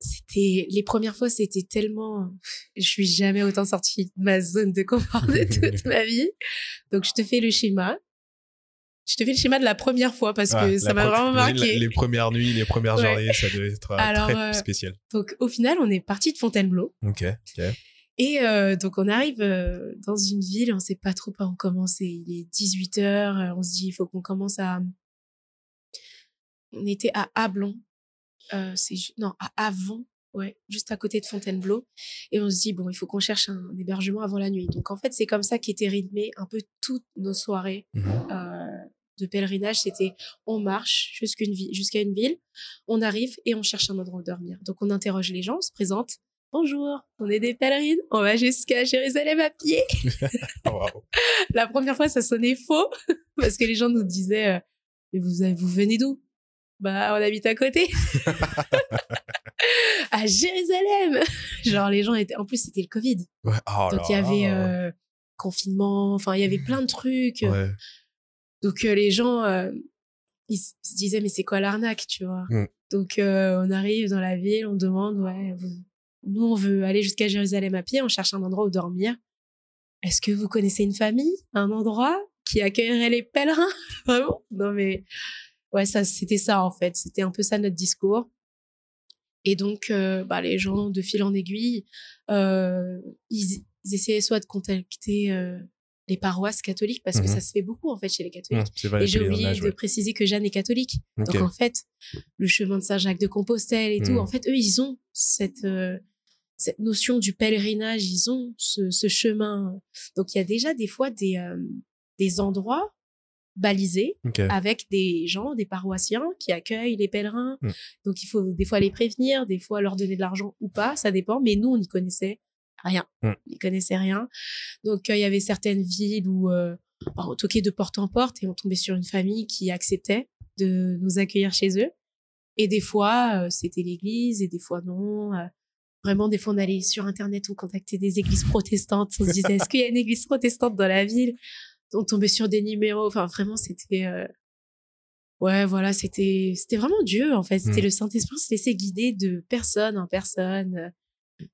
Speaker 2: c'était les premières fois, c'était tellement, je suis jamais autant sortie de ma zone de confort de toute ma vie. Donc je te fais le schéma. Je te fais le schéma de la première fois parce
Speaker 1: Ouais,
Speaker 2: que ça m'a vraiment marqué.
Speaker 1: Les premières nuits, les premières
Speaker 2: Ouais.
Speaker 1: journées, ça devait être euh,
Speaker 2: Alors,
Speaker 1: très
Speaker 2: euh,
Speaker 1: spécial.
Speaker 2: Donc au final, on est parti de Fontainebleau.
Speaker 1: Ok.
Speaker 2: Et euh, donc on arrive euh, dans une ville, on sait pas trop par où commencer. Il est 18 heures, euh, on se dit il faut qu'on commence à. On était à Ablon, c'est non à Avon, ouais, juste à côté de Fontainebleau, et on se dit bon il faut qu'on cherche un hébergement avant la nuit. Donc en fait c'est comme ça qu'étaient rythmées un peu toutes nos soirées
Speaker 1: Mhm.
Speaker 2: euh, de pèlerinage. C'était on marche jusqu'à une jusqu'à une ville, on arrive et on cherche un endroit où dormir. Donc on interroge les gens, on se présente. Bonjour, on est des pèlerines, on va jusqu'à Jérusalem à pied.
Speaker 1: Oh.
Speaker 2: La première fois, ça sonnait faux parce que les gens nous disaient euh, Mais vous, vous venez d'où? Bah, on habite à côté. à Jérusalem Genre, les gens étaient. En plus, c'était le Covid.
Speaker 1: Ouais, oh
Speaker 2: Donc, il y avait euh, confinement, enfin, il y avait plein de trucs.
Speaker 1: Ouais.
Speaker 2: Donc, euh, les gens, euh, ils se disaient Mais c'est quoi l'arnaque, tu vois?
Speaker 1: Mm.
Speaker 2: Donc, euh, on arrive dans la ville, on demande Ouais, vous- nous, on veut aller jusqu'à Jérusalem à pied, on cherche un endroit où dormir. Est-ce que vous connaissez une famille, un endroit qui accueillerait les pèlerins? Vraiment? Non, mais ouais, ça, c'était ça en fait. C'était un peu ça notre discours. Et donc, euh, bah, les gens, de fil en aiguille, euh, ils, ils essayaient soit de contacter euh, les paroisses catholiques, parce que
Speaker 1: Mhm.
Speaker 2: ça se fait beaucoup en fait chez les catholiques.
Speaker 1: vrai,
Speaker 2: Et j'ai oublié de
Speaker 1: ouais.
Speaker 2: préciser que Jeanne est catholique. Donc en fait, le chemin de Saint-Jacques de Compostelle et tout,
Speaker 1: Mhm.
Speaker 2: en fait, eux, ils ont cette, euh, cette notion du pèlerinage, ils ont ce, ce chemin. Donc il y a déjà des fois des, euh, des endroits balisés avec des gens, des paroissiens qui accueillent les pèlerins.
Speaker 1: Mm.
Speaker 2: Donc il faut des fois les prévenir, des fois leur donner de l'argent ou pas, ça dépend. Mais nous, on n'y connaissait rien.
Speaker 1: Mm.
Speaker 2: On n'y connaissait rien. Donc euh, il y avait certaines villes où euh, bah, on toquait de porte en porte et on tombait sur une famille qui acceptait de nous accueillir chez eux. Et des fois, euh, c'était l'église et des fois non. Vraiment, des fois, on allait sur Internet, on contactait des églises protestantes. On se disait, est-ce qu'il y a une église protestante dans la ville? On tombait sur des numéros. Enfin, vraiment, c'était... Ouais, voilà, c'était c'était vraiment Dieu, en fait. C'était
Speaker 1: Mm.
Speaker 2: le Saint-Esprit se laissait guider de personne en personne.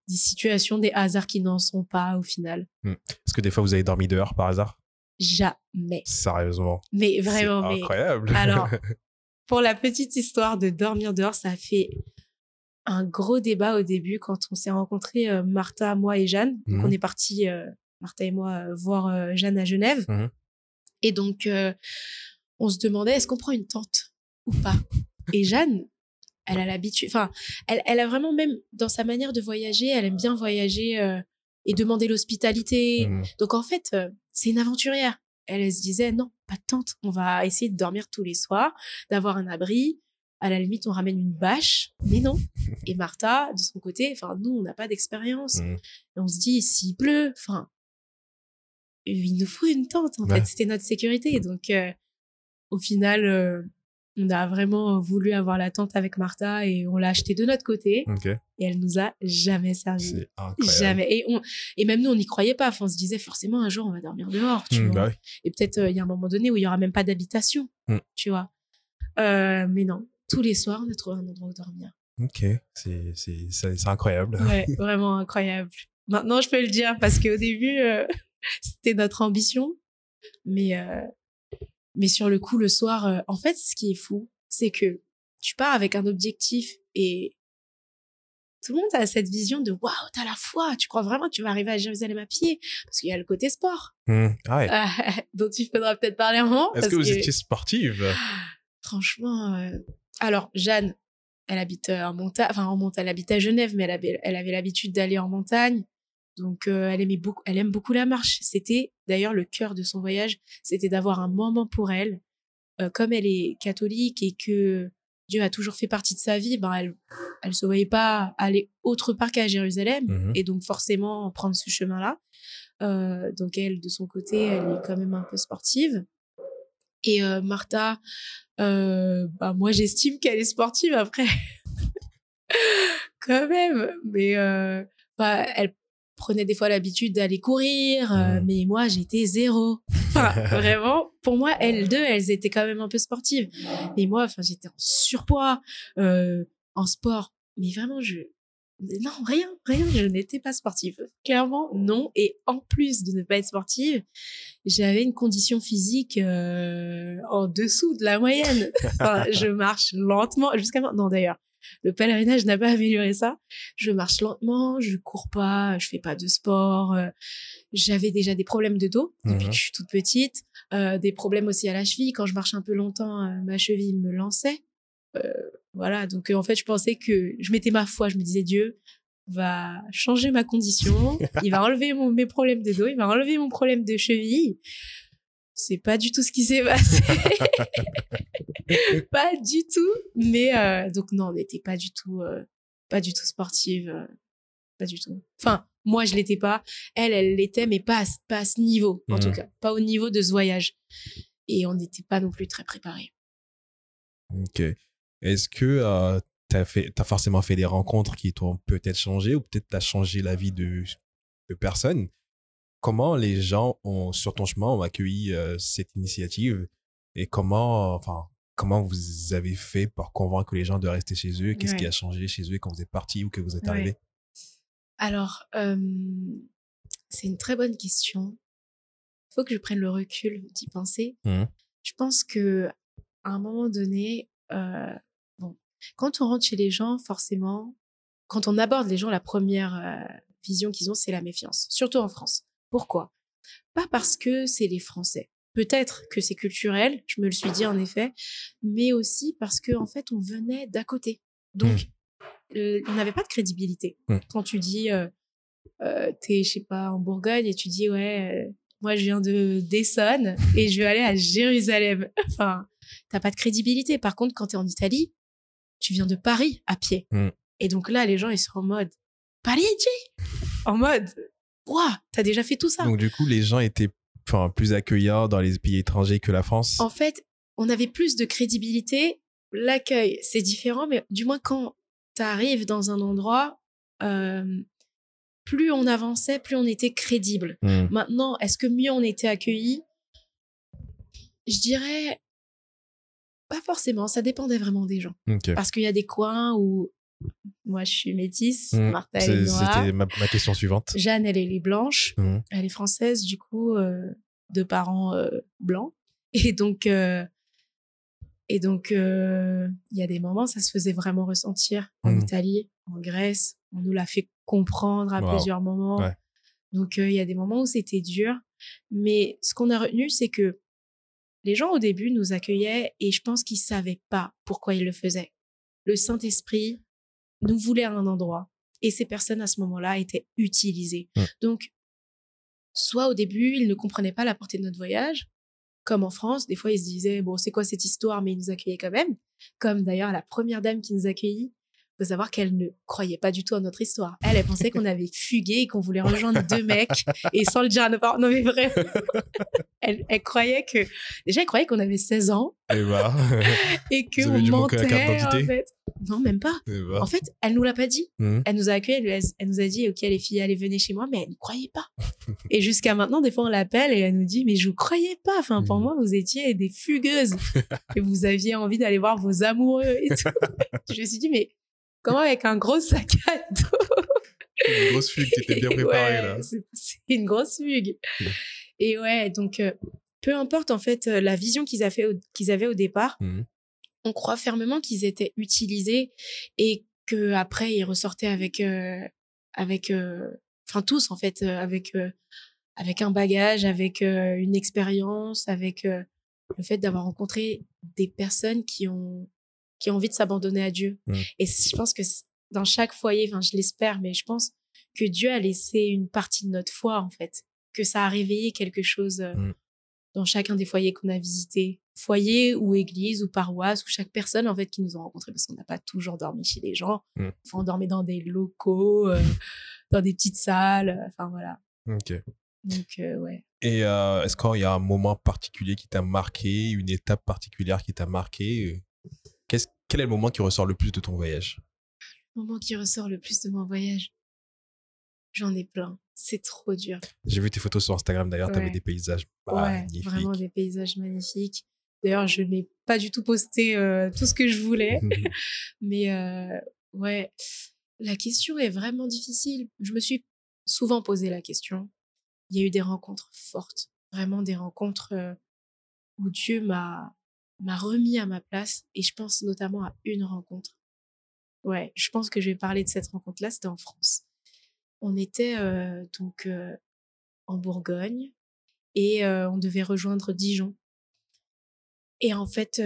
Speaker 2: Des situations, des hasards qui n'en sont pas, au final.
Speaker 1: Est-ce que des fois vous avez dormi dehors par hasard?
Speaker 2: Jamais.
Speaker 1: Sérieusement?
Speaker 2: Mais vraiment, mais...
Speaker 1: incroyable.
Speaker 2: Alors, pour la petite histoire de dormir dehors, ça a fait un gros débat au début quand on s'est rencontrés, euh, Martha, moi et Jeanne.
Speaker 1: Mhm.
Speaker 2: on est partis, euh, Martha et moi, euh, voir euh, Jeanne à Genève.
Speaker 1: Mhm.
Speaker 2: Et donc, euh, on se demandait, est-ce qu'on prend une tente ou pas? Et Jeanne, elle a l'habitude, enfin, elle, elle a vraiment même, dans sa manière de voyager, elle aime bien voyager euh, et demander l'hospitalité.
Speaker 1: Hum,
Speaker 2: Donc en fait, euh, c'est une aventurière. Elle, elle se disait non, pas de tente. On va essayer de dormir tous les soirs, d'avoir un abri. À la limite, on ramène une bâche, mais non. Et Martha, de son côté, enfin nous, on n'a pas d'expérience. Et on se dit s'il pleut, enfin, il nous faut une tente. En
Speaker 1: Ouais.
Speaker 2: fait, c'était notre sécurité. Donc euh, au final, euh, On a vraiment voulu avoir la tente avec Martha et on l'a acheté de notre côté. Et elle nous a jamais servi.
Speaker 1: C'est incroyable.
Speaker 2: Jamais. Et, on, et même nous, on n'y croyait pas. Enfin, on se disait forcément un jour, on va dormir dehors, tu
Speaker 1: Mm,
Speaker 2: vois.
Speaker 1: bah oui.
Speaker 2: Et peut-être euh, il y a un moment donné où il y aura même pas d'habitation,
Speaker 1: Mm.
Speaker 2: tu vois. Euh, mais non, tous les soirs, on a trouvé un endroit où dormir.
Speaker 1: Ok. C'est c'est- c'est- c'est incroyable.
Speaker 2: Ouais, vraiment incroyable. Maintenant, je peux le dire parce qu'au début, euh, c'était notre ambition. Mais, mais sur le coup, le soir, euh, en fait, ce qui est fou, c'est que tu pars avec un objectif et tout le monde a cette vision de waouh, t'as la foi, tu crois vraiment que tu vas arriver à Jérusalem à pied? Parce qu'il y a le côté sport
Speaker 1: Hmm. Ah ouais.
Speaker 2: dont il faudra peut-être parler un moment.
Speaker 1: Est-ce
Speaker 2: parce
Speaker 1: que vous étiez sportive?
Speaker 2: Franchement, euh, alors Jeanne, elle habite euh, en montagne, enfin en montagne, elle habite à Genève, mais elle avait, elle avait l'habitude d'aller en montagne. Donc euh, elle aimait beaucoup, elle aime beaucoup la marche. C'était d'ailleurs le cœur de son voyage, c'était d'avoir un moment pour elle. Euh, comme elle est catholique et que Dieu a toujours fait partie de sa vie, ben elle, elle se voyait pas aller autre part qu'à Jérusalem
Speaker 1: Mhm.
Speaker 2: et donc forcément prendre ce chemin-là. Euh, donc elle, de son côté, elle est quand même un peu sportive. Et euh, Martha, euh, bah moi j'estime qu'elle est sportive après, quand même. Mais bah, elle prenait des fois l'habitude d'aller courir, euh,
Speaker 1: Mhm.
Speaker 2: mais moi j'étais zéro. Enfin, vraiment, pour moi, elles deux, elles étaient quand même un peu sportives. Mais moi, enfin, j'étais en surpoids, euh, en sport. Mais vraiment, je non, rien, rien, je n'étais pas sportive. Clairement, non. Et en plus de ne pas être sportive, j'avais une condition physique euh, en dessous de la moyenne. Enfin, je marche lentement, jusqu'à maintenant d'ailleurs. Le pèlerinage n'a pas amélioré ça. Je marche lentement, je cours pas, je fais pas de sport. euh, J'avais déjà des problèmes de dos depuis
Speaker 1: Mhm.
Speaker 2: que je suis toute petite, euh, des problèmes aussi à la cheville. Quand je marche un peu longtemps, euh, ma cheville me lançait. Euh, voilà, donc en fait, je pensais que je mettais ma foi. Je me disais Dieu va changer ma condition, il va enlever mon, mes problèmes de dos, il va enlever mon problème de cheville. C'est pas du tout ce qui s'est passé. pas du tout. Mais euh, donc non, on n'était pas du tout, euh, pas du tout sportive, euh, pas du tout. Enfin, moi je l'étais pas. Elle, elle l'était, mais pas à, ce- pas à ce niveau, en tout cas, pas au niveau de ce voyage. Et on n'était pas non plus très préparés.
Speaker 1: Ok. Est-ce que tu as, as forcément fait des rencontres qui t'ont peut-être changé ou peut-être t'as changé la vie de, de personnes Comment les gens ont, sur ton chemin ont accueilli euh, cette initiative et comment, enfin, comment vous avez fait pour convaincre les gens de rester chez eux? Qu'est-ce qui a changé chez eux quand vous êtes parti ou que vous êtes
Speaker 2: Ouais.
Speaker 1: arrivé?
Speaker 2: Alors, euh, c'est une très bonne question. Il faut que je prenne le recul d'y penser.
Speaker 1: Mhm.
Speaker 2: Je pense que à un moment donné, euh, bon, quand on rentre chez les gens, forcément, quand on aborde les gens, la première euh, vision qu'ils ont, c'est la méfiance, surtout en France. Pourquoi? Pas parce que c'est les Français. Peut-être que c'est culturel, je me le suis dit en effet, mais aussi parce que en fait, on venait d'à côté. Donc, euh, on n'avait pas de crédibilité. Quand tu dis, euh, euh, t'es, je sais pas, en Bourgogne et tu dis, ouais, euh, moi je viens de d'Essonne et je veux aller à Jérusalem. enfin, t'as pas de crédibilité. Par contre, quand t'es en Italie, tu viens de Paris à pied.
Speaker 1: Mm.
Speaker 2: Et donc là, les gens, ils sont en mode, Parigi En mode, Ouah, t'as déjà fait tout ça.
Speaker 1: Donc du coup, les gens étaient enfin, plus accueillants dans les pays étrangers que la France.
Speaker 2: En fait, on avait plus de crédibilité. L'accueil, c'est différent, mais du moins quand tu arrives dans un endroit, euh, plus on avançait, plus on était crédible.
Speaker 1: Hmm.
Speaker 2: Maintenant, est-ce que mieux on était accueilli? Je dirais pas forcément. Ça dépendait vraiment des gens. Parce qu'il y a des coins où moi je suis métisse,
Speaker 1: Hmm.
Speaker 2: Martha elle est noire,
Speaker 1: C'était ma, ma question suivante.
Speaker 2: Jeanne elle est blanche.
Speaker 1: Hmm.
Speaker 2: Elle est française, du coup, euh, de parents euh, blancs. Et donc, euh, et donc, il y a des moments, ça se faisait vraiment ressentir en
Speaker 1: Mhm.
Speaker 2: Italie, en Grèce. On nous l'a fait comprendre à
Speaker 1: Wow.
Speaker 2: plusieurs moments.
Speaker 1: Ouais.
Speaker 2: Donc, il y a des moments où c'était dur. Mais ce qu'on a retenu, c'est que les gens au début nous accueillaient et je pense qu'ils savaient pas pourquoi ils le faisaient. Le Saint-Esprit nous voulait à un endroit et ces personnes à ce moment-là étaient utilisées.
Speaker 1: Mm.
Speaker 2: Donc, soit au début, ils ne comprenaient pas la portée de notre voyage, comme en France, des fois ils se disaient, bon, c'est quoi cette histoire, mais ils nous accueillaient quand même. Comme d'ailleurs la première dame qui nous accueillit, faut savoir qu'elle ne croyait pas du tout à notre histoire. Elle, elle pensait qu'on avait fugué et qu'on voulait rejoindre deux mecs et sans le dire à nos parents. Non, mais vrai. Elle, elle croyait que, déjà, elle croyait qu'on avait 16 ans
Speaker 1: Et bah.
Speaker 2: et
Speaker 1: Vous avez
Speaker 2: qu'on
Speaker 1: dû manquer
Speaker 2: mentait, en fait. Non, même pas.
Speaker 1: et bah.
Speaker 2: En fait, elle nous l'a pas dit.
Speaker 1: Mhm.
Speaker 2: Elle nous a accueillis, elle, nous a dit, OK, les filles, allez, venez chez moi, mais elle ne croyait pas. et jusqu'à maintenant, des fois, on l'appelle et elle nous dit, mais je vous croyais pas. Enfin, pour
Speaker 1: Mhm.
Speaker 2: moi, vous étiez des fugueuses et vous aviez envie d'aller voir vos amoureux et tout. je me suis dit, mais comment avec un gros sac à dos?
Speaker 1: Une grosse fugue, t'étais bien préparé
Speaker 2: Ouais,
Speaker 1: là.
Speaker 2: C'est une grosse fugue. Et ouais, donc, euh, peu importe en fait euh, la vision qu'ils avaient, au- qu'ils avaient au départ,
Speaker 1: Mhm.
Speaker 2: on croit fermement qu'ils étaient utilisés et que après ils ressortaient avec, euh, avec, enfin tous en fait, avec, avec un bagage, avec une expérience, avec le fait d'avoir rencontré des personnes qui ont, qui ont envie de s'abandonner à Dieu.
Speaker 1: Mhm.
Speaker 2: Et je pense que dans chaque foyer, enfin je l'espère, mais je pense que Dieu a laissé une partie de notre foi en fait, que ça a réveillé quelque chose euh,
Speaker 1: Mm.
Speaker 2: dans chacun des foyers qu'on a visités, foyer ou église ou paroisse ou chaque personne en fait qui nous ont rencontrés parce qu'on n'a pas toujours dormi chez les gens,
Speaker 1: Mm.
Speaker 2: enfin on dormait dans des locaux, euh, dans des petites salles, euh, enfin voilà.
Speaker 1: Ok.
Speaker 2: Donc euh, ouais.
Speaker 1: Et est-ce qu'il y a un moment particulier qui t'a marqué, une étape particulière qui t'a marqué Quel est le moment qui ressort le plus de ton voyage?
Speaker 2: Le moment qui ressort le plus de mon voyage, j'en ai plein. C'est trop dur.
Speaker 1: J'ai vu tes photos sur Instagram d'ailleurs, t'avais
Speaker 2: Ouais.
Speaker 1: des paysages
Speaker 2: Ouais,
Speaker 1: magnifiques.
Speaker 2: vraiment des paysages magnifiques. D'ailleurs, je n'ai pas du tout posté euh, tout ce que je voulais. Mais euh, ouais, la question est vraiment difficile. Je me suis souvent posé la question. Il y a eu des rencontres fortes, vraiment des rencontres euh, où Dieu m'a m'a remis à ma place et je pense notamment à une rencontre. Ouais, je pense que je vais parler de cette rencontre-là, c'était en France. On était euh, donc euh, en Bourgogne et euh, on devait rejoindre Dijon. Et en fait,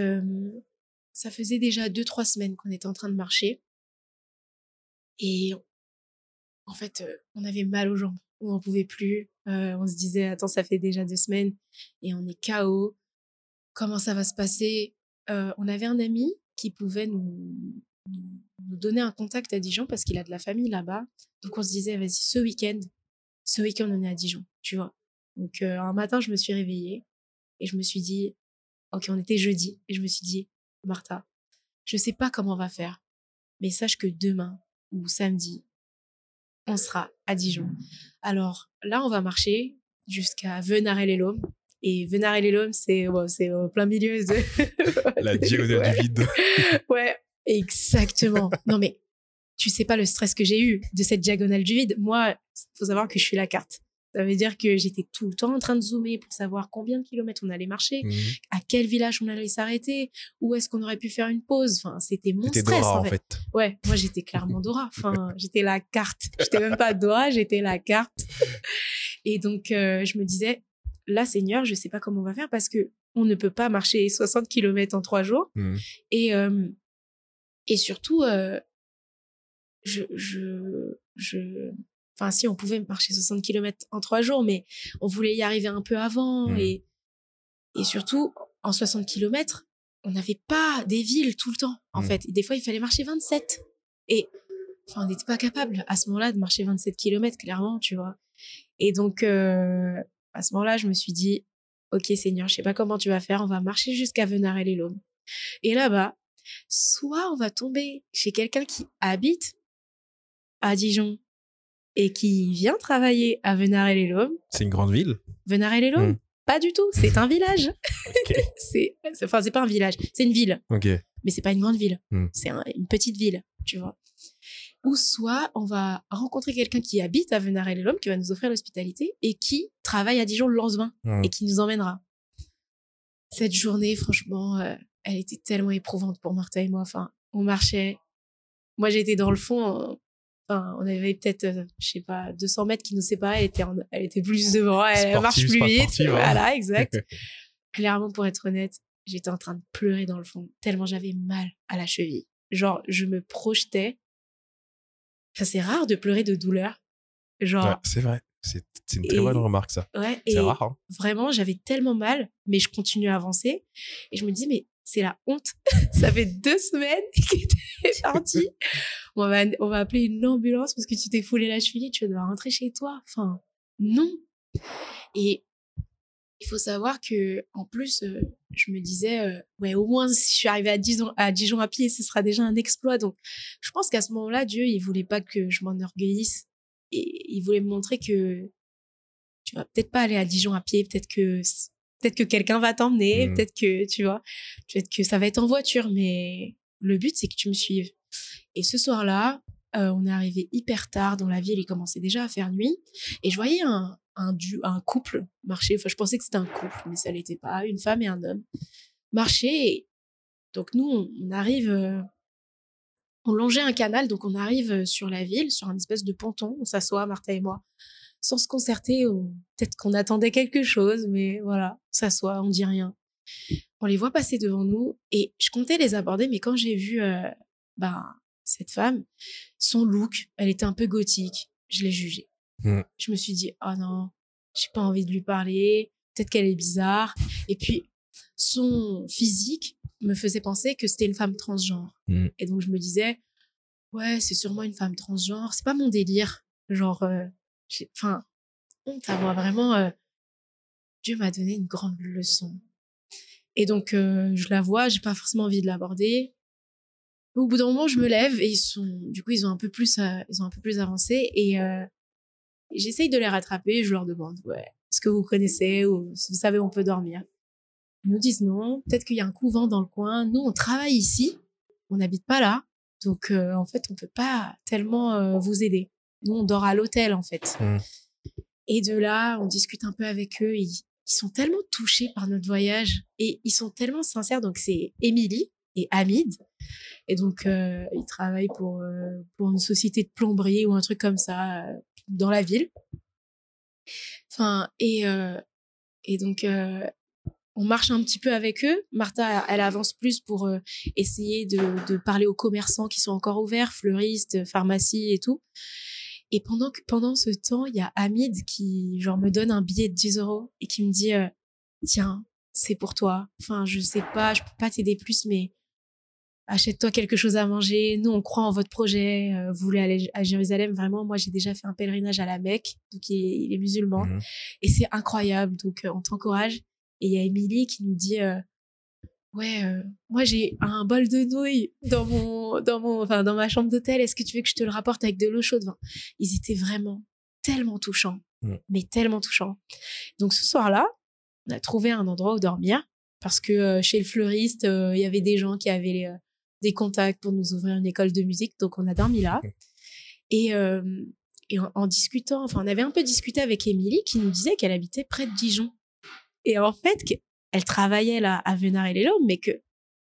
Speaker 2: ça faisait déjà deux, trois semaines qu'on était en train de marcher. Et en fait, on avait mal aux jambes. On n'en pouvait plus. On se disait, attends, ça fait déjà deux semaines et on est KO. Comment ça va se passer On avait un ami qui pouvait nous, donner un contact à Dijon parce qu'il a de la famille là-bas. Donc on se disait, vas-y, ce week-end, ce week-end, on est à Dijon, tu vois. Donc un matin, je me suis réveillée et je me suis dit, ok, on était jeudi, et je me suis dit, Martha, je sais pas comment on va faire, mais sache que demain ou samedi, on sera à Dijon. Alors là, on va marcher jusqu'à Venarel-les-Laumes. Et Venarel-les-Laumes, c'est bon, c'est au plein milieu de...
Speaker 1: La diagonale
Speaker 2: Ouais.
Speaker 1: du vide.
Speaker 2: Ouais, exactement. non, mais tu sais pas le stress que j'ai eu de cette diagonale du vide. Moi, faut savoir que je suis la carte. Ça veut dire que j'étais tout le temps en train de zoomer pour savoir combien de kilomètres on allait marcher,
Speaker 1: Mhm.
Speaker 2: à quel village on allait s'arrêter, où est-ce qu'on aurait pu faire une pause. Enfin, c'était mon stress
Speaker 1: Dora
Speaker 2: en
Speaker 1: en
Speaker 2: fait.
Speaker 1: fait.
Speaker 2: Ouais, moi j'étais clairement Dora. Enfin, j'étais la carte. J'étais même pas Dora, j'étais la carte. Et donc euh, je me disais, là Seigneur, je sais pas comment on va faire parce que on ne peut pas marcher 60 kilomètres en trois jours.
Speaker 1: Mhm.
Speaker 2: Et, euh, et surtout, euh, je, je, je, enfin, si on pouvait marcher 60 km en trois jours, mais on voulait y arriver un peu avant.
Speaker 1: Mhm.
Speaker 2: Et, et surtout, en 60 km, on n'avait pas des villes tout le temps, en
Speaker 1: Mhm.
Speaker 2: fait. Et des fois, il fallait marcher 27. Et enfin, on n'était pas capable à ce moment-là de marcher 27 km, clairement, tu vois. Et donc, euh, à ce moment-là, je me suis dit, OK, Seigneur, je sais pas comment tu vas faire, on va marcher jusqu'à Venarel-les-Laumes. Et là-bas, soit on va tomber chez quelqu'un qui habite à Dijon et qui vient travailler à Venarel-les-Laumes.
Speaker 1: C'est une grande ville.
Speaker 2: Venarel-les-Laumes
Speaker 1: Mm.
Speaker 2: Pas du tout, c'est un village.
Speaker 1: Ok.
Speaker 2: c'est, enfin, c'est pas un village, c'est une ville,
Speaker 1: Ok.
Speaker 2: mais c'est pas une grande ville.
Speaker 1: Mm.
Speaker 2: C'est un- une petite ville, tu vois. Ou soit on va rencontrer quelqu'un qui habite à Venarel-les-Laumes, qui va nous offrir l'hospitalité et qui travaille à Dijon le lendemain
Speaker 1: Mhm.
Speaker 2: et qui nous emmènera. Cette journée, franchement, euh, elle était tellement éprouvante pour Martha et moi. Enfin, on marchait. Moi, j'étais dans le fond. Enfin, on avait peut-être, euh, je sais pas, 200 mètres qui nous séparaient. Elle était, en- elle était plus devant. Elle,
Speaker 1: Sportive,
Speaker 2: marche plus vite.
Speaker 1: sportive, hein.
Speaker 2: Voilà, exact. Clairement, pour être honnête, j'étais en train de pleurer dans le fond, tellement j'avais mal à la cheville. Genre, je me projetais. Enfin, c'est rare de pleurer de douleur. Genre,
Speaker 1: Ouais, c'est vrai. C'est une très
Speaker 2: Et-
Speaker 1: bonne remarque ça.
Speaker 2: ouais.
Speaker 1: C'est rare. hein.
Speaker 2: vraiment, j'avais tellement mal, mais je continuais à avancer. Et je me dis, mais c'est la honte. ça fait deux semaines qu'il est parti. On va, on va appeler une ambulance parce que tu t'es foulé la cheville, tu vas devoir rentrer chez toi. Enfin, non. Et il faut savoir que, en plus, euh, je me disais, euh, ouais, au moins, si je suis arrivée à Dijon, à Dijon à pied, ce sera déjà un exploit. Donc, je pense qu'à ce moment-là, Dieu, il voulait pas que je m'enorgueillisse. Et il voulait me montrer que tu vas peut-être pas aller à Dijon à pied, peut-être que peut-être que quelqu'un va t'emmener, mmh. peut-être que tu vois, peut-être que ça va être en voiture, mais le but c'est que tu me suives. Et ce soir-là, euh, on est arrivé hyper tard dans la ville, il commençait déjà à faire nuit, et je voyais un un, du, un couple marcher. Enfin, je pensais que c'était un couple, mais ça l'était pas. Une femme et un homme marcher. donc nous, on, arrive, euh, on longeait un canal, donc on arrive sur la ville, sur un espèce de ponton. On s'assoit, Martha et moi, sans se concerter. Peut-être qu'on attendait quelque chose, mais voilà, on s'assoit, on dit rien. On les voit passer devant nous et je comptais les aborder, mais quand j'ai vu euh, ben, cette femme, son look, elle était un peu gothique, je l'ai jugée. Mmh. Je me suis dit, oh non, j'ai pas envie de lui parler, peut-être qu'elle est bizarre. Et puis, son physique me faisait penser que c'était une femme transgenre. Mmh. Et donc, je me disais, ouais, c'est sûrement une femme transgenre, c'est pas mon délire. Genre, euh, enfin, honte à moi, vraiment, euh, Dieu m'a donné une grande leçon. Et donc, euh, je la vois, j'ai pas forcément envie de l'aborder. Au bout d'un moment, je me lève et ils sont, du coup, ils ont un peu plus, ils ont un peu plus avancé et j'essaye de les rattraper. Je leur demande, ouais, est-ce que vous connaissez ou vous savez où on peut dormir? Ils nous disent non. Peut-être qu'il y a un couvent dans le coin. Nous, on travaille ici. On n'habite pas là. Donc, euh, en fait, on peut pas tellement euh, vous aider. Nous, on dort à l'hôtel, en fait. Mmh. Et de là, on discute un peu avec eux. Ils, ils sont tellement touchés par notre voyage et ils sont tellement sincères. Donc, c'est Émilie et Hamid. Et donc, euh, ils travaillent pour, pour une société de plomberie ou un truc comme ça dans la ville. Enfin, et, euh, et donc, euh, on marche un petit peu avec eux. Martha, elle avance plus pour euh, essayer de, de, parler aux commerçants qui sont encore ouverts, fleuristes, pharmacies et tout. Et pendant, que, pendant ce temps, il y a Hamid qui, genre, me donne un billet de 10 euros et qui me dit, tiens, c'est pour toi. Enfin, je sais pas, je peux pas t'aider plus, mais achète-toi quelque chose à manger. Nous, on croit en votre projet. Euh, vous voulez aller à Jérusalem? Vraiment, moi, j'ai déjà fait un pèlerinage à la Mecque. Donc, il est, musulman. Mhm. Et c'est incroyable. Donc, euh, on t'encourage. Et il y a Émilie qui nous dit, euh, ouais, moi, j'ai un bol de nouilles dans mon, dans mon, enfin, dans ma chambre d'hôtel. Est-ce que tu veux que je te le rapporte avec de l'eau chaude? ils étaient vraiment tellement touchants. Mhm. Mais tellement touchants. Donc, ce soir-là, on a trouvé un endroit où dormir parce que chez le fleuriste, il y avait des gens qui avaient les, des contacts pour nous ouvrir une école de musique. Donc, on a dormi là. Et, euh, et en, discutant, enfin, on avait un peu discuté avec Émilie qui nous disait qu'elle habitait près de Dijon. Et en fait, elle travaillait là à Venard et les mais que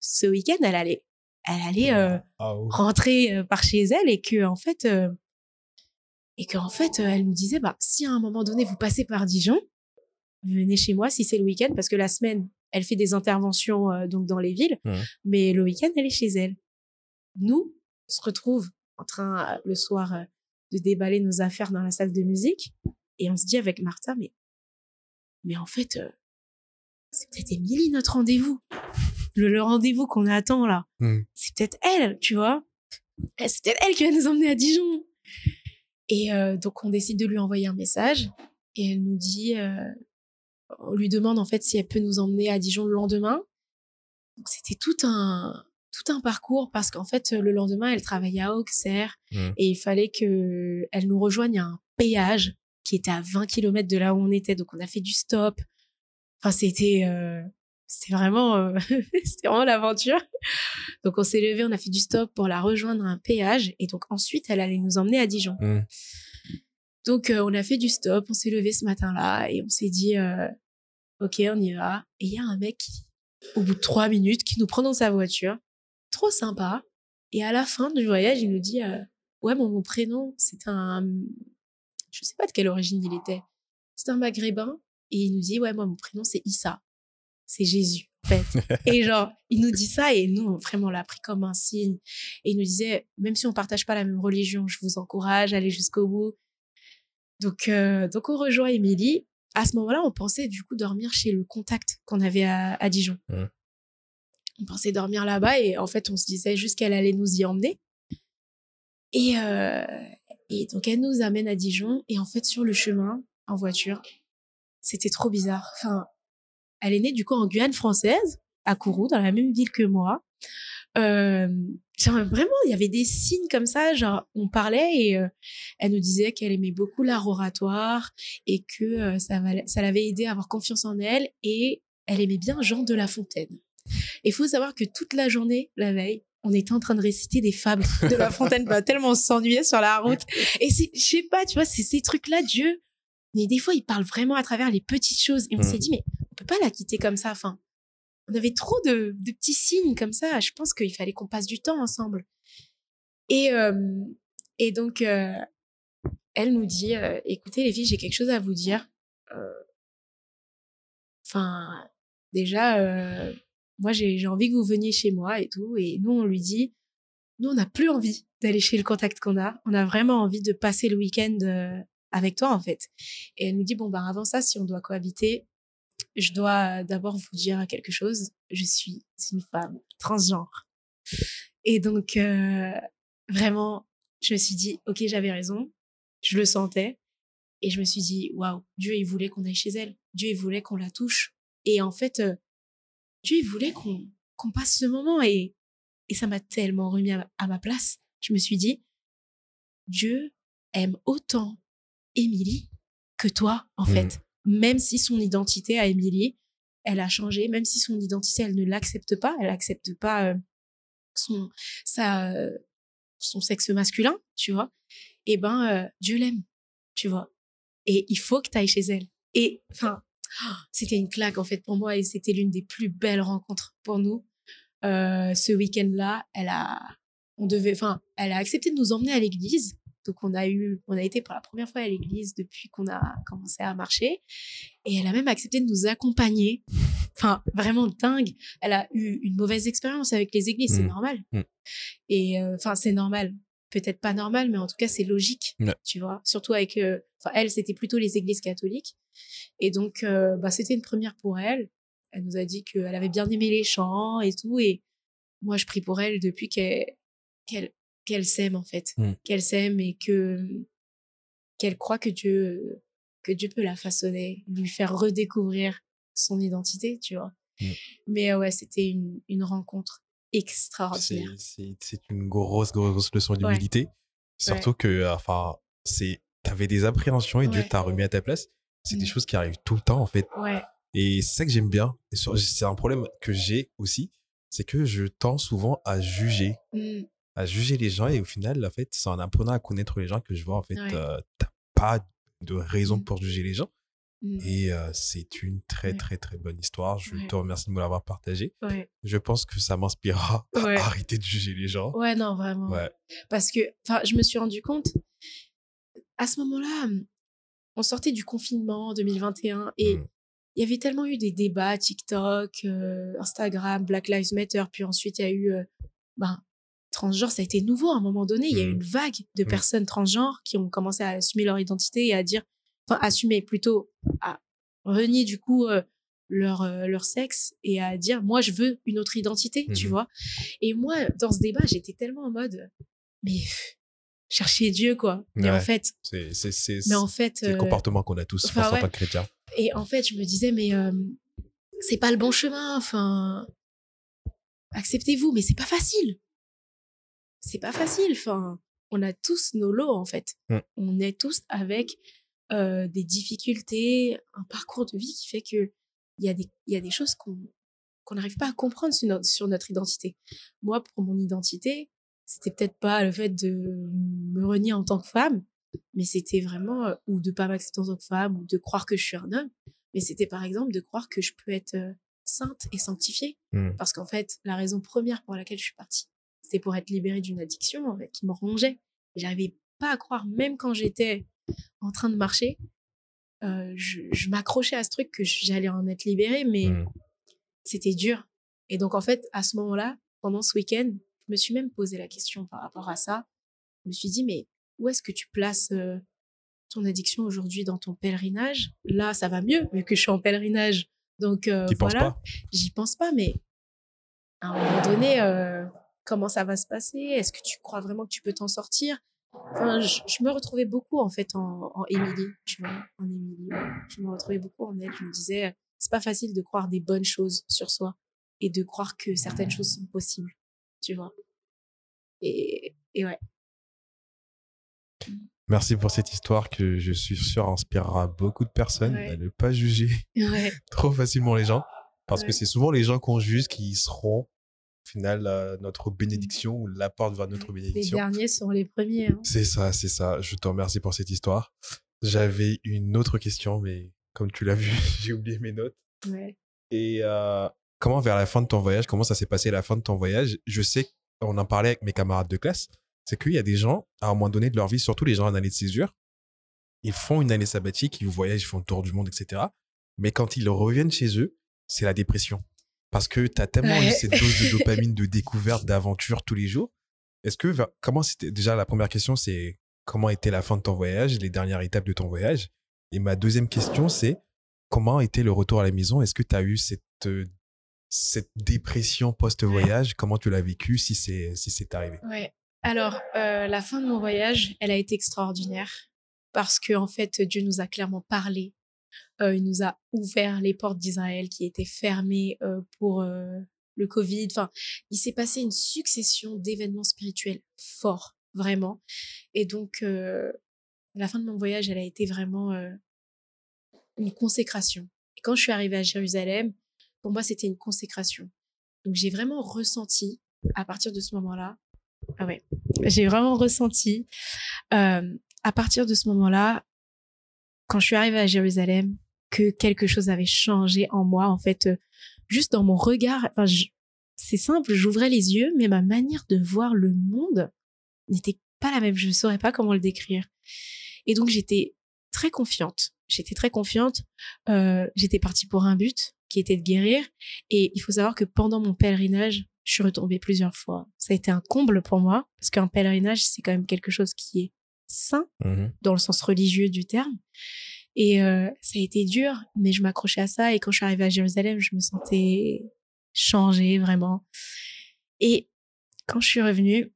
Speaker 2: ce week-end, elle allait, elle allait euh, ah rentrer euh, par chez elle et que en fait, et qu'en fait, elle nous disait, bah, si à un moment donné vous passez par Dijon, venez chez moi si c'est le week-end parce que la semaine elle fait des interventions euh, donc dans les villes, mmh. mais le week-end, elle est chez elle. Nous, on se retrouve en train euh, le soir euh, de déballer nos affaires dans la salle de musique et on se dit avec Martha, mais, mais en fait, c'est peut-être Émilie notre rendez-vous. Le, rendez-vous qu'on attend là. Mmh. C'est peut-être elle, tu vois. Eh, c'est peut-être elle qui va nous emmener à Dijon. Et donc, on décide de lui envoyer un message et elle nous dit on lui demande en fait si elle peut nous emmener à Dijon le lendemain. C'était tout un tout un parcours parce qu'en fait le lendemain elle travaillait à Auxerre mmh. et il fallait que elle nous rejoigne à un péage qui était à 20 km de là où on était donc on a fait du stop. Enfin c'était euh, c'était vraiment euh, c'était vraiment l'aventure. Donc on s'est levé, on a fait du stop pour la rejoindre à un péage et donc ensuite elle allait nous emmener à Dijon. Mmh. Donc, euh, on a fait du stop, on s'est levé ce matin-là et on s'est dit, euh, ok, on y va. Et il y a un mec, au bout de trois minutes, qui nous prend dans sa voiture, trop sympa. Et à la fin du voyage, il nous dit, euh, ouais, mon prénom, c'est un, je sais pas de quelle origine il était. C'est un maghrébin. Et il nous dit, ouais, moi, mon prénom, c'est Issa. C'est Jésus, en fait. et genre, il nous dit ça et nous, vraiment, on l'a pris comme un signe. Et il nous disait, même si on partage pas la même religion, je vous encourage, allez jusqu'au bout. Donc, euh, donc on rejoint Émilie. À ce moment-là, on pensait du coup dormir chez le contact qu'on avait à, Dijon. on pensait dormir là-bas et en fait, on se disait juste qu'elle allait nous y emmener. Et, euh, et donc, elle nous amène à Dijon. Et en fait, sur le chemin, en voiture, c'était trop bizarre. Enfin, elle est née du coup en Guyane française, à Kourou, dans la même ville que moi. Euh, vraiment, il y avait des signes comme ça, genre on parlait et euh, elle nous disait qu'elle aimait beaucoup l'art oratoire et que euh, ça, ça l'avait aidé à avoir confiance en elle et elle aimait bien Jean de La Fontaine. Il faut savoir que toute la journée, la veille, on était en train de réciter des fables de La Fontaine, bah, tellement on s'ennuyait sur la route. Et c'est, je sais pas, tu vois, c'est ces trucs-là, Dieu. Mais des fois, il parle vraiment à travers les petites choses. Et on s'est mmh. dit, mais on peut pas la quitter comme ça. Enfin, on avait trop de, petits signes comme ça. Je pense qu'il fallait qu'on passe du temps ensemble. Et, euh, et donc, euh, elle nous dit, euh, écoutez les filles, j'ai quelque chose à vous dire. Enfin, déjà, moi, j'ai envie que vous veniez chez moi et tout. Et nous, on lui dit, nous, on n'a plus envie d'aller chez le contact qu'on a. On a vraiment envie de passer le week-end avec toi, en fait. Et elle nous dit, bon, ben, avant ça, si on doit cohabiter, je dois d'abord vous dire quelque chose. Je suis une femme transgenre. Et donc, euh, vraiment, je me suis dit, OK, j'avais raison. Je le sentais. Et je me suis dit, waouh, Dieu, il voulait qu'on aille chez elle. Dieu, il voulait qu'on la touche. Et en fait, euh, Dieu, il voulait qu'on qu'on passe ce moment. Et, et ça m'a tellement remis à, ma place. Je me suis dit, Dieu aime autant Émilie que toi, en mmh. fait même si son identité à Émilie, elle a changé, même si son identité, elle ne l'accepte pas, elle n'accepte pas euh, son, sexe masculin, tu vois, eh ben, euh, Dieu l'aime, tu vois. Et il faut que tu ailles chez elle. Et enfin, c'était une claque en fait pour moi et c'était l'une des plus belles rencontres pour nous. Euh, ce week-end-là, elle a, on devait, enfin, elle a accepté de nous emmener à l'église donc on a eu, on a été pour la première fois à l'église depuis qu'on a commencé à marcher, et elle a même accepté de nous accompagner. Enfin, vraiment dingue. Elle a eu une mauvaise expérience avec les églises, c'est mmh. normal. Mmh. Et euh, enfin, c'est normal. Peut-être pas normal, mais en tout cas, c'est logique, tu vois. Surtout avec, euh, enfin, elle, c'était plutôt les églises catholiques, et donc, euh, bah, c'était une première pour elle. Elle nous a dit qu'elle avait bien aimé les chants et tout, et moi, je prie pour elle depuis qu'elle qu'elle qu'elle s'aime en fait, mmh. qu'elle s'aime et que qu'elle croit que Dieu que Dieu peut la façonner, lui faire redécouvrir son identité, tu vois. Mmh. Mais ouais, c'était une, une rencontre extraordinaire.
Speaker 1: C'est une grosse grosse leçon d'humilité, surtout que enfin c'est t'avais des appréhensions et Dieu t'a remis à ta place. C'est des mmh. choses qui arrivent tout le temps en fait. Et c'est ça que j'aime bien. C'est un problème que j'ai aussi, c'est que je tends souvent à juger à juger les gens et au final, en fait, c'est en apprenant à connaître les gens que je vois, en fait, euh, t'as pas de raison mmh. pour juger les gens. Mmh. Et euh, c'est une très, très, très bonne histoire. Je te remercie de me l'avoir partagée. Je pense que ça m'inspirera à arrêter de juger les gens.
Speaker 2: Ouais, non, vraiment. Parce que, enfin, je me suis rendu compte, à ce moment-là, on sortait du confinement en 2021 et mmh. il y avait tellement eu des débats TikTok, euh, Instagram, Black Lives Matter, puis ensuite il y a eu ben, transgenre, ça a été nouveau à un moment donné. Il y a eu mmh. une vague de mmh. personnes transgenres qui ont commencé à assumer leur identité et à dire, enfin, assumer plutôt, à renier du coup euh, leur, euh, leur sexe et à dire, moi, je veux une autre identité, tu mmh vois. Et moi, dans ce débat, j'étais tellement en mode, mais chercher Dieu, quoi. Mais en fait,
Speaker 1: c'est, mais en fait, le euh, comportement qu'on a tous enfin, face chrétien.
Speaker 2: Et en fait, je me disais, mais c'est pas le bon chemin. Enfin, acceptez-vous, mais c'est pas facile c'est pas facile. Enfin, on a tous nos lots en fait. Mmh. On est tous avec euh, des difficultés, un parcours de vie qui fait que il y a des il y a des choses qu'on n'arrive pas à comprendre sur notre, sur notre identité. Moi, pour mon identité, c'était peut-être pas le fait de me renier en tant que femme, mais c'était vraiment euh, ou de pas m'accepter en tant que femme ou de croire que je suis un homme, mais c'était par exemple de croire que je peux être euh, sainte et sanctifiée, mmh. parce qu'en fait, la raison première pour laquelle je suis partie c'était pour être libérée d'une addiction en fait, qui me rongeait. Et j'arrivais pas à croire, même quand j'étais en train de marcher, euh, je, je m'accrochais à ce truc que j'allais en être libérée, mais mmh. c'était dur. Et donc en fait, à ce moment-là, pendant ce week-end, je me suis même posé la question par rapport à ça. Je me suis dit, mais où est-ce que tu places euh, ton addiction aujourd'hui dans ton pèlerinage? Là, ça va mieux vu que je suis en pèlerinage. Donc euh, voilà, j'y pense pas, mais à un moment donné, euh, comment ça va se passer Est-ce que tu crois vraiment que tu peux t'en sortir? Enfin, je, je, me retrouvais beaucoup en fait en, en Émilie, tu vois, en Émilie. Ouais. Je me retrouvais beaucoup en elle. Je me disais, c'est pas facile de croire des bonnes choses sur soi et de croire que certaines choses sont possibles, tu vois. Et, et ouais.
Speaker 1: Merci pour cette histoire que je suis sûr inspirera beaucoup de personnes
Speaker 2: Ouais.
Speaker 1: à ne pas juger
Speaker 2: Ouais,
Speaker 1: trop facilement les gens. Parce que c'est souvent les gens qu'on juge qui seront, final, euh, notre bénédiction ou la porte vers notre
Speaker 2: les
Speaker 1: bénédiction.
Speaker 2: derniers sont les premiers. hein.
Speaker 1: C'est ça, c'est ça. Je te remercie pour cette histoire. J'avais une autre question, mais comme tu l'as vu, j'ai oublié mes notes.
Speaker 2: Ouais.
Speaker 1: Et euh, comment, vers la fin de ton voyage, comment ça s'est passé la fin de ton voyage? Je sais, on en parlait avec mes camarades de classe, c'est qu'il y a des gens, à un moment donné de leur vie, surtout les gens en année de césure, ils font une année sabbatique, ils voyagent, ils font le tour du monde, etc. Mais quand ils reviennent chez eux, c'est la dépression. Parce que tu as tellement eu cette dose de dopamine, de découverte, d'aventure tous les jours. Est-ce que, comment c'était, déjà la première question, c'est comment était la fin de ton voyage, les dernières étapes de ton voyage? Et ma deuxième question, c'est comment était le retour à la maison? Est-ce que tu as eu cette, euh, cette dépression post-voyage? Comment tu l'as vécu si c'est si c'est arrivé?
Speaker 2: Ouais. Alors, euh, la fin de mon voyage, elle a été extraordinaire parce que en fait, Dieu nous a clairement parlé. Euh, il nous a ouvert les portes d'Israël qui étaient fermées euh, pour euh, le Covid. Enfin, il s'est passé une succession d'événements spirituels forts, vraiment. Et donc, la fin de mon voyage, elle a été vraiment une consécration. Et quand je suis arrivée à Jérusalem, pour moi, c'était une consécration. Donc, j'ai vraiment ressenti, à partir de ce moment-là, ah ouais, j'ai vraiment ressenti, à partir de ce moment-là, quand je suis arrivée à Jérusalem, que quelque chose avait changé en moi, en fait, euh, juste dans mon regard. Enfin, c'est simple, j'ouvrais les yeux, mais ma manière de voir le monde n'était pas la même. Je ne saurais pas comment le décrire. Et donc, j'étais très confiante. J'étais très confiante. Euh, j'étais partie pour un but qui était de guérir. Et il faut savoir que pendant mon pèlerinage, je suis retombée plusieurs fois. Ça a été un comble pour moi, parce qu'un pèlerinage, c'est quand même quelque chose qui est sain dans le sens religieux du terme. Et euh, ça a été dur, mais je m'accrochais à ça. Et quand je suis arrivée à Jérusalem, je me sentais changée vraiment. Et quand je suis revenue,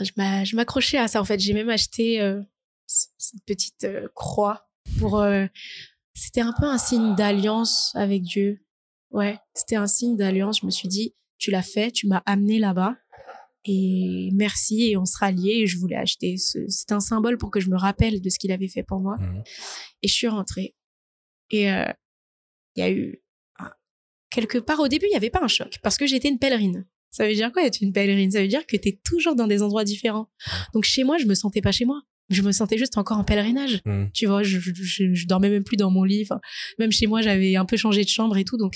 Speaker 2: je m'a- je m'accrochais à ça. En fait, j'ai même acheté euh, cette petite euh, croix pour. c'était un peu un signe d'alliance avec Dieu. Ouais, c'était un signe d'alliance. Je me suis dit, tu l'as fait, tu m'as amené là-bas. Et merci, et on sera liés. Et je voulais acheter. ce- C'est un symbole pour que je me rappelle de ce qu'il avait fait pour moi.
Speaker 1: Mhm.
Speaker 2: Et je suis rentrée. Et euh, il y a eu. un- Quelque part, au début, il n'y avait pas un choc parce que j'étais une pèlerine. Ça veut dire quoi être une pèlerine? Ça veut dire que tu es toujours dans des endroits différents. Donc chez moi, je me sentais pas chez moi. Je me sentais juste encore en pèlerinage.
Speaker 1: Mhm.
Speaker 2: Tu vois, je, je, je- je dormais même plus dans mon lit. Enfin, même chez moi, j'avais un peu changé de chambre et tout. Donc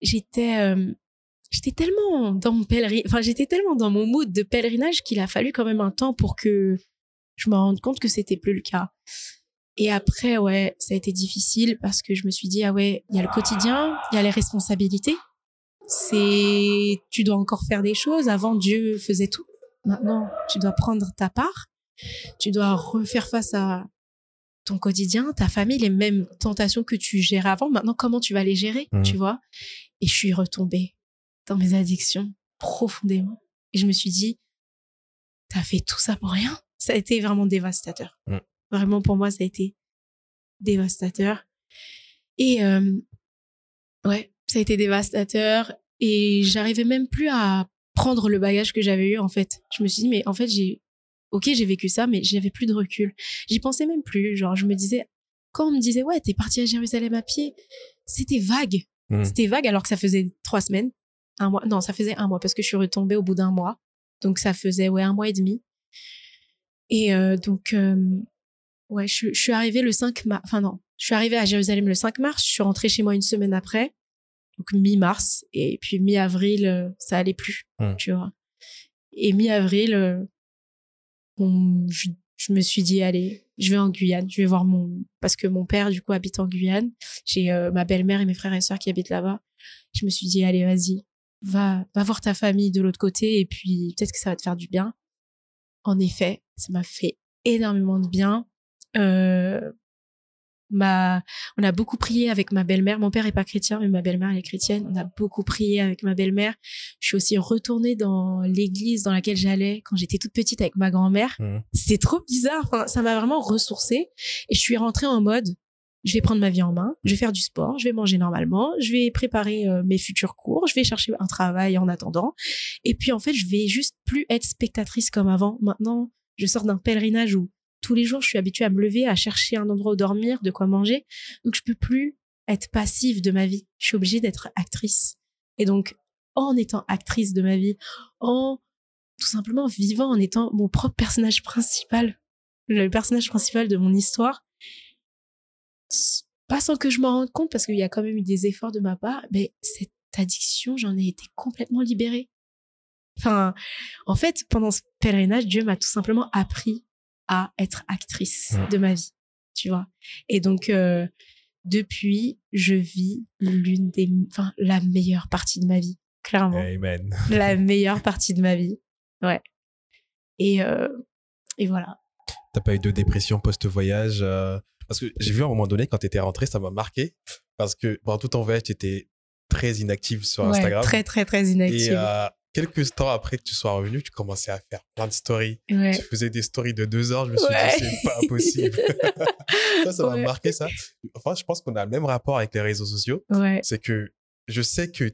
Speaker 2: j'étais. euh, J'étais tellement dans mon pèlerin, enfin j'étais tellement dans mon mood de pèlerinage qu'il a fallu quand même un temps pour que je me rende compte que c'était plus le cas. Et après, ouais, ça a été difficile parce que je me suis dit, ah ouais, il y a le quotidien, il y a les responsabilités. C'est, tu dois encore faire des choses. Avant, Dieu faisait tout. Maintenant, tu dois prendre ta part. Tu dois refaire face à ton quotidien, ta famille, les mêmes tentations que tu gérais avant. Maintenant, comment tu vas les gérer,
Speaker 1: Mhm.
Speaker 2: tu vois? Et je suis retombée dans mes addictions profondément. Et je me suis dit, t'as fait tout ça pour rien? Ça a été vraiment dévastateur.
Speaker 1: Mm.
Speaker 2: Vraiment, pour moi, ça a été dévastateur. Et euh, ouais, ça a été dévastateur. Et j'arrivais même plus à prendre le bagage que j'avais eu, en fait. Je me suis dit, mais en fait, j'ai... Ok, j'ai vécu ça, mais j'avais plus de recul. J'y pensais même plus. Genre, je me disais... Quand on me disait, ouais, t'es parti à Jérusalem à pied, c'était vague.
Speaker 1: Mhm.
Speaker 2: C'était vague alors que ça faisait trois semaines. Un mois. Non, ça faisait un mois parce que je suis retombée au bout d'un mois. Donc, ça faisait, ouais, un mois et demi. Et euh, donc, euh, ouais, je, je suis arrivée le 5 mars. Enfin, non, je suis arrivée à Jérusalem le 5 mars. Je suis rentrée chez moi une semaine après. Donc, mi-mars. Et puis, mi-avril, euh, ça allait plus.
Speaker 1: Mm.
Speaker 2: Tu vois. Et mi-avril, euh, je, je me suis dit, allez, je vais en Guyane. Je vais voir mon. Parce que mon père, du coup, habite en Guyane. J'ai euh, ma belle-mère et mes frères et sœurs qui habitent là-bas. Je me suis dit, allez, vas-y, va, va voir ta famille de l'autre côté et puis peut-être que ça va te faire du bien. En effet, ça m'a fait énormément de bien. Euh, Ma, on a beaucoup prié avec ma belle-mère. Mon père est pas chrétien, mais ma belle-mère elle est chrétienne. On a beaucoup prié avec ma belle-mère. Je suis aussi retournée dans l'église dans laquelle j'allais quand j'étais toute petite avec ma grand-mère.
Speaker 1: Mhm.
Speaker 2: C'était trop bizarre. Enfin, ça m'a vraiment ressourcée. Et je suis rentrée en mode, je vais prendre ma vie en main, je vais faire du sport, je vais manger normalement, je vais préparer euh, mes futurs cours, je vais chercher un travail en attendant. Et puis en fait, je vais juste plus être spectatrice comme avant. Maintenant, je sors d'un pèlerinage où tous les jours, je suis habituée à me lever, à chercher un endroit où dormir, de quoi manger. Donc, je peux plus être passive de ma vie. Je suis obligée d'être actrice. Et donc, en étant actrice de ma vie, en tout simplement vivant, en étant mon propre personnage principal, le personnage principal de mon histoire, pas sans que je m'en rende compte, parce qu'il y a quand même eu des efforts de ma part, mais cette addiction, j'en ai été complètement libérée. Enfin, en fait, pendant ce pèlerinage, Dieu m'a tout simplement appris à être actrice
Speaker 1: Ouais.
Speaker 2: de ma vie, tu vois. Et donc, euh, depuis, je vis l'une des, enfin, la meilleure partie de ma vie, clairement.
Speaker 1: Amen.
Speaker 2: La meilleure partie de ma vie. Ouais. Et, euh, et voilà.
Speaker 1: T'as pas eu de dépression post-voyage euh, Parce que j'ai vu à un moment donné, quand t'étais rentré, ça m'a marqué. Parce que pendant tout ton voyage, t'étais très inactive sur
Speaker 2: Ouais,
Speaker 1: Instagram.
Speaker 2: très, très, très
Speaker 1: Et
Speaker 2: inactive.
Speaker 1: euh, quelques temps après que tu sois revenu, tu commençais à faire plein de stories.
Speaker 2: ouais.
Speaker 1: Tu faisais des stories de deux heures. Je me suis
Speaker 2: Ouais.
Speaker 1: dit, c'est pas possible. ça, ça m'a marqué ça. Enfin, je pense qu'on a le même rapport avec les réseaux sociaux. C'est que je sais que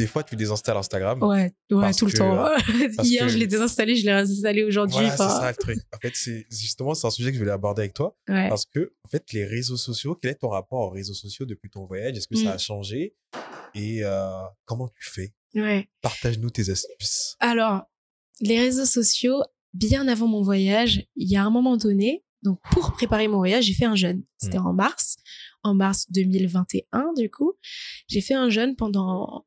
Speaker 1: des fois, tu désinstalles Instagram.
Speaker 2: Ouais, tout le temps.
Speaker 1: parce
Speaker 2: Hier,
Speaker 1: que-
Speaker 2: je l'ai désinstallé, je l'ai réinstallé aujourd'hui.
Speaker 1: Voilà, c'est ça le truc. En fait, c'est justement, c'est un sujet que je voulais aborder avec toi.
Speaker 2: ouais.
Speaker 1: Parce que, en fait, les réseaux sociaux, quel est ton rapport aux réseaux sociaux depuis ton voyage? Est-ce que ça
Speaker 2: Mm.
Speaker 1: a changé? Et euh, comment tu fais?
Speaker 2: Ouais.
Speaker 1: Partage-nous tes astuces.
Speaker 2: Alors, les réseaux sociaux, bien avant mon voyage, il y a un moment donné, donc pour préparer mon voyage, j'ai fait un jeûne. C'était
Speaker 1: Mm.
Speaker 2: en mars, en mars 2021 du coup. J'ai fait un jeûne pendant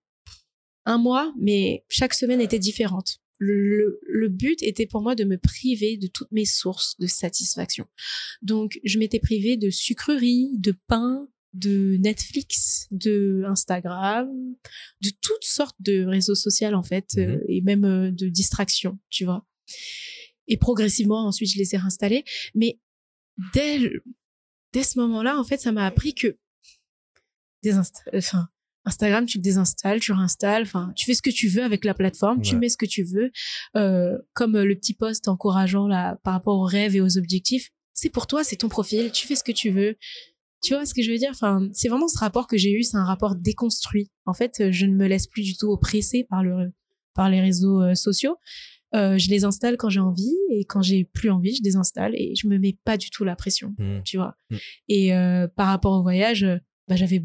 Speaker 2: un mois, mais chaque semaine était différente. Le, le- but était pour moi de me priver de toutes mes sources de satisfaction. Donc, je m'étais privée de sucreries, de pain, de Netflix, de Instagram, de toutes sortes de réseaux sociaux en fait,
Speaker 1: Mhm.
Speaker 2: euh, et même euh, de distractions, tu vois. Et progressivement, ensuite, je les ai réinstallés. Mais dès, le- dès ce moment-là, en fait, ça m'a appris que désinsta- enfin, Instagram, tu le désinstalles, tu réinstalles, enfin, tu fais ce que tu veux avec la plateforme, tu mets ce que tu veux, euh, comme euh, le petit post encourageant là par rapport aux rêves et aux objectifs. C'est pour toi, c'est ton profil, tu fais ce que tu veux. Tu vois ce que je veux dire? Enfin, c'est vraiment ce rapport que j'ai eu, c'est un rapport déconstruit. En fait, euh, je ne me laisse plus du tout oppresser par le par les réseaux euh, sociaux. Euh, je les installe quand j'ai envie et quand j'ai plus envie, je désinstalle et je me mets pas du tout la pression, tu vois.
Speaker 1: Mm.
Speaker 2: Et euh, par rapport au voyage, bah, j'avais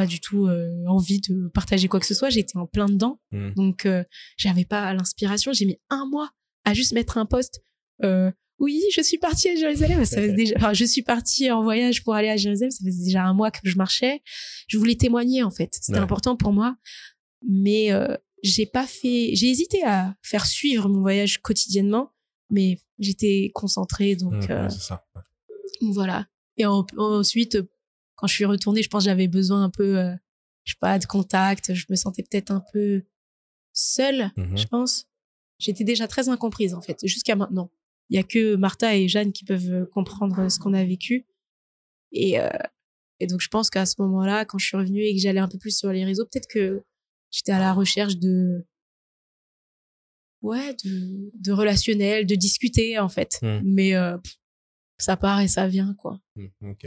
Speaker 2: pas du tout euh, envie de partager quoi que ce soit. J'étais en plein dedans,
Speaker 1: Mm.
Speaker 2: donc euh, j'avais pas l'inspiration. J'ai mis un mois à juste mettre un post. Euh, oui, je suis partie à Jérusalem. Ça faisait déjà, enfin, je suis partie en voyage pour aller à Jérusalem. Ça faisait déjà un mois que je marchais. Je voulais témoigner en fait. C'était
Speaker 1: Ouais.
Speaker 2: important pour moi, mais j'ai pas fait. J'ai hésité à faire suivre mon voyage quotidiennement, mais j'étais concentrée, donc
Speaker 1: ouais, c'est ça.
Speaker 2: voilà. Et en- ensuite, quand je suis retournée, je pense que j'avais besoin un peu, euh, je sais pas, de contact. Je me sentais peut-être un peu seule,
Speaker 1: Mhm.
Speaker 2: je pense. J'étais déjà très incomprise, en fait, jusqu'à maintenant. Il y a que Martha et Jeanne qui peuvent euh, comprendre ce qu'on a vécu. Et, euh, et donc, je pense qu'à ce moment-là, quand je suis revenue et que j'allais un peu plus sur les réseaux, peut-être que j'étais à la recherche de, ouais, de, de relationnel, de discuter, en fait.
Speaker 1: Mm.
Speaker 2: Mais euh, pff, ça part et ça vient, quoi.
Speaker 1: Mm, Ok.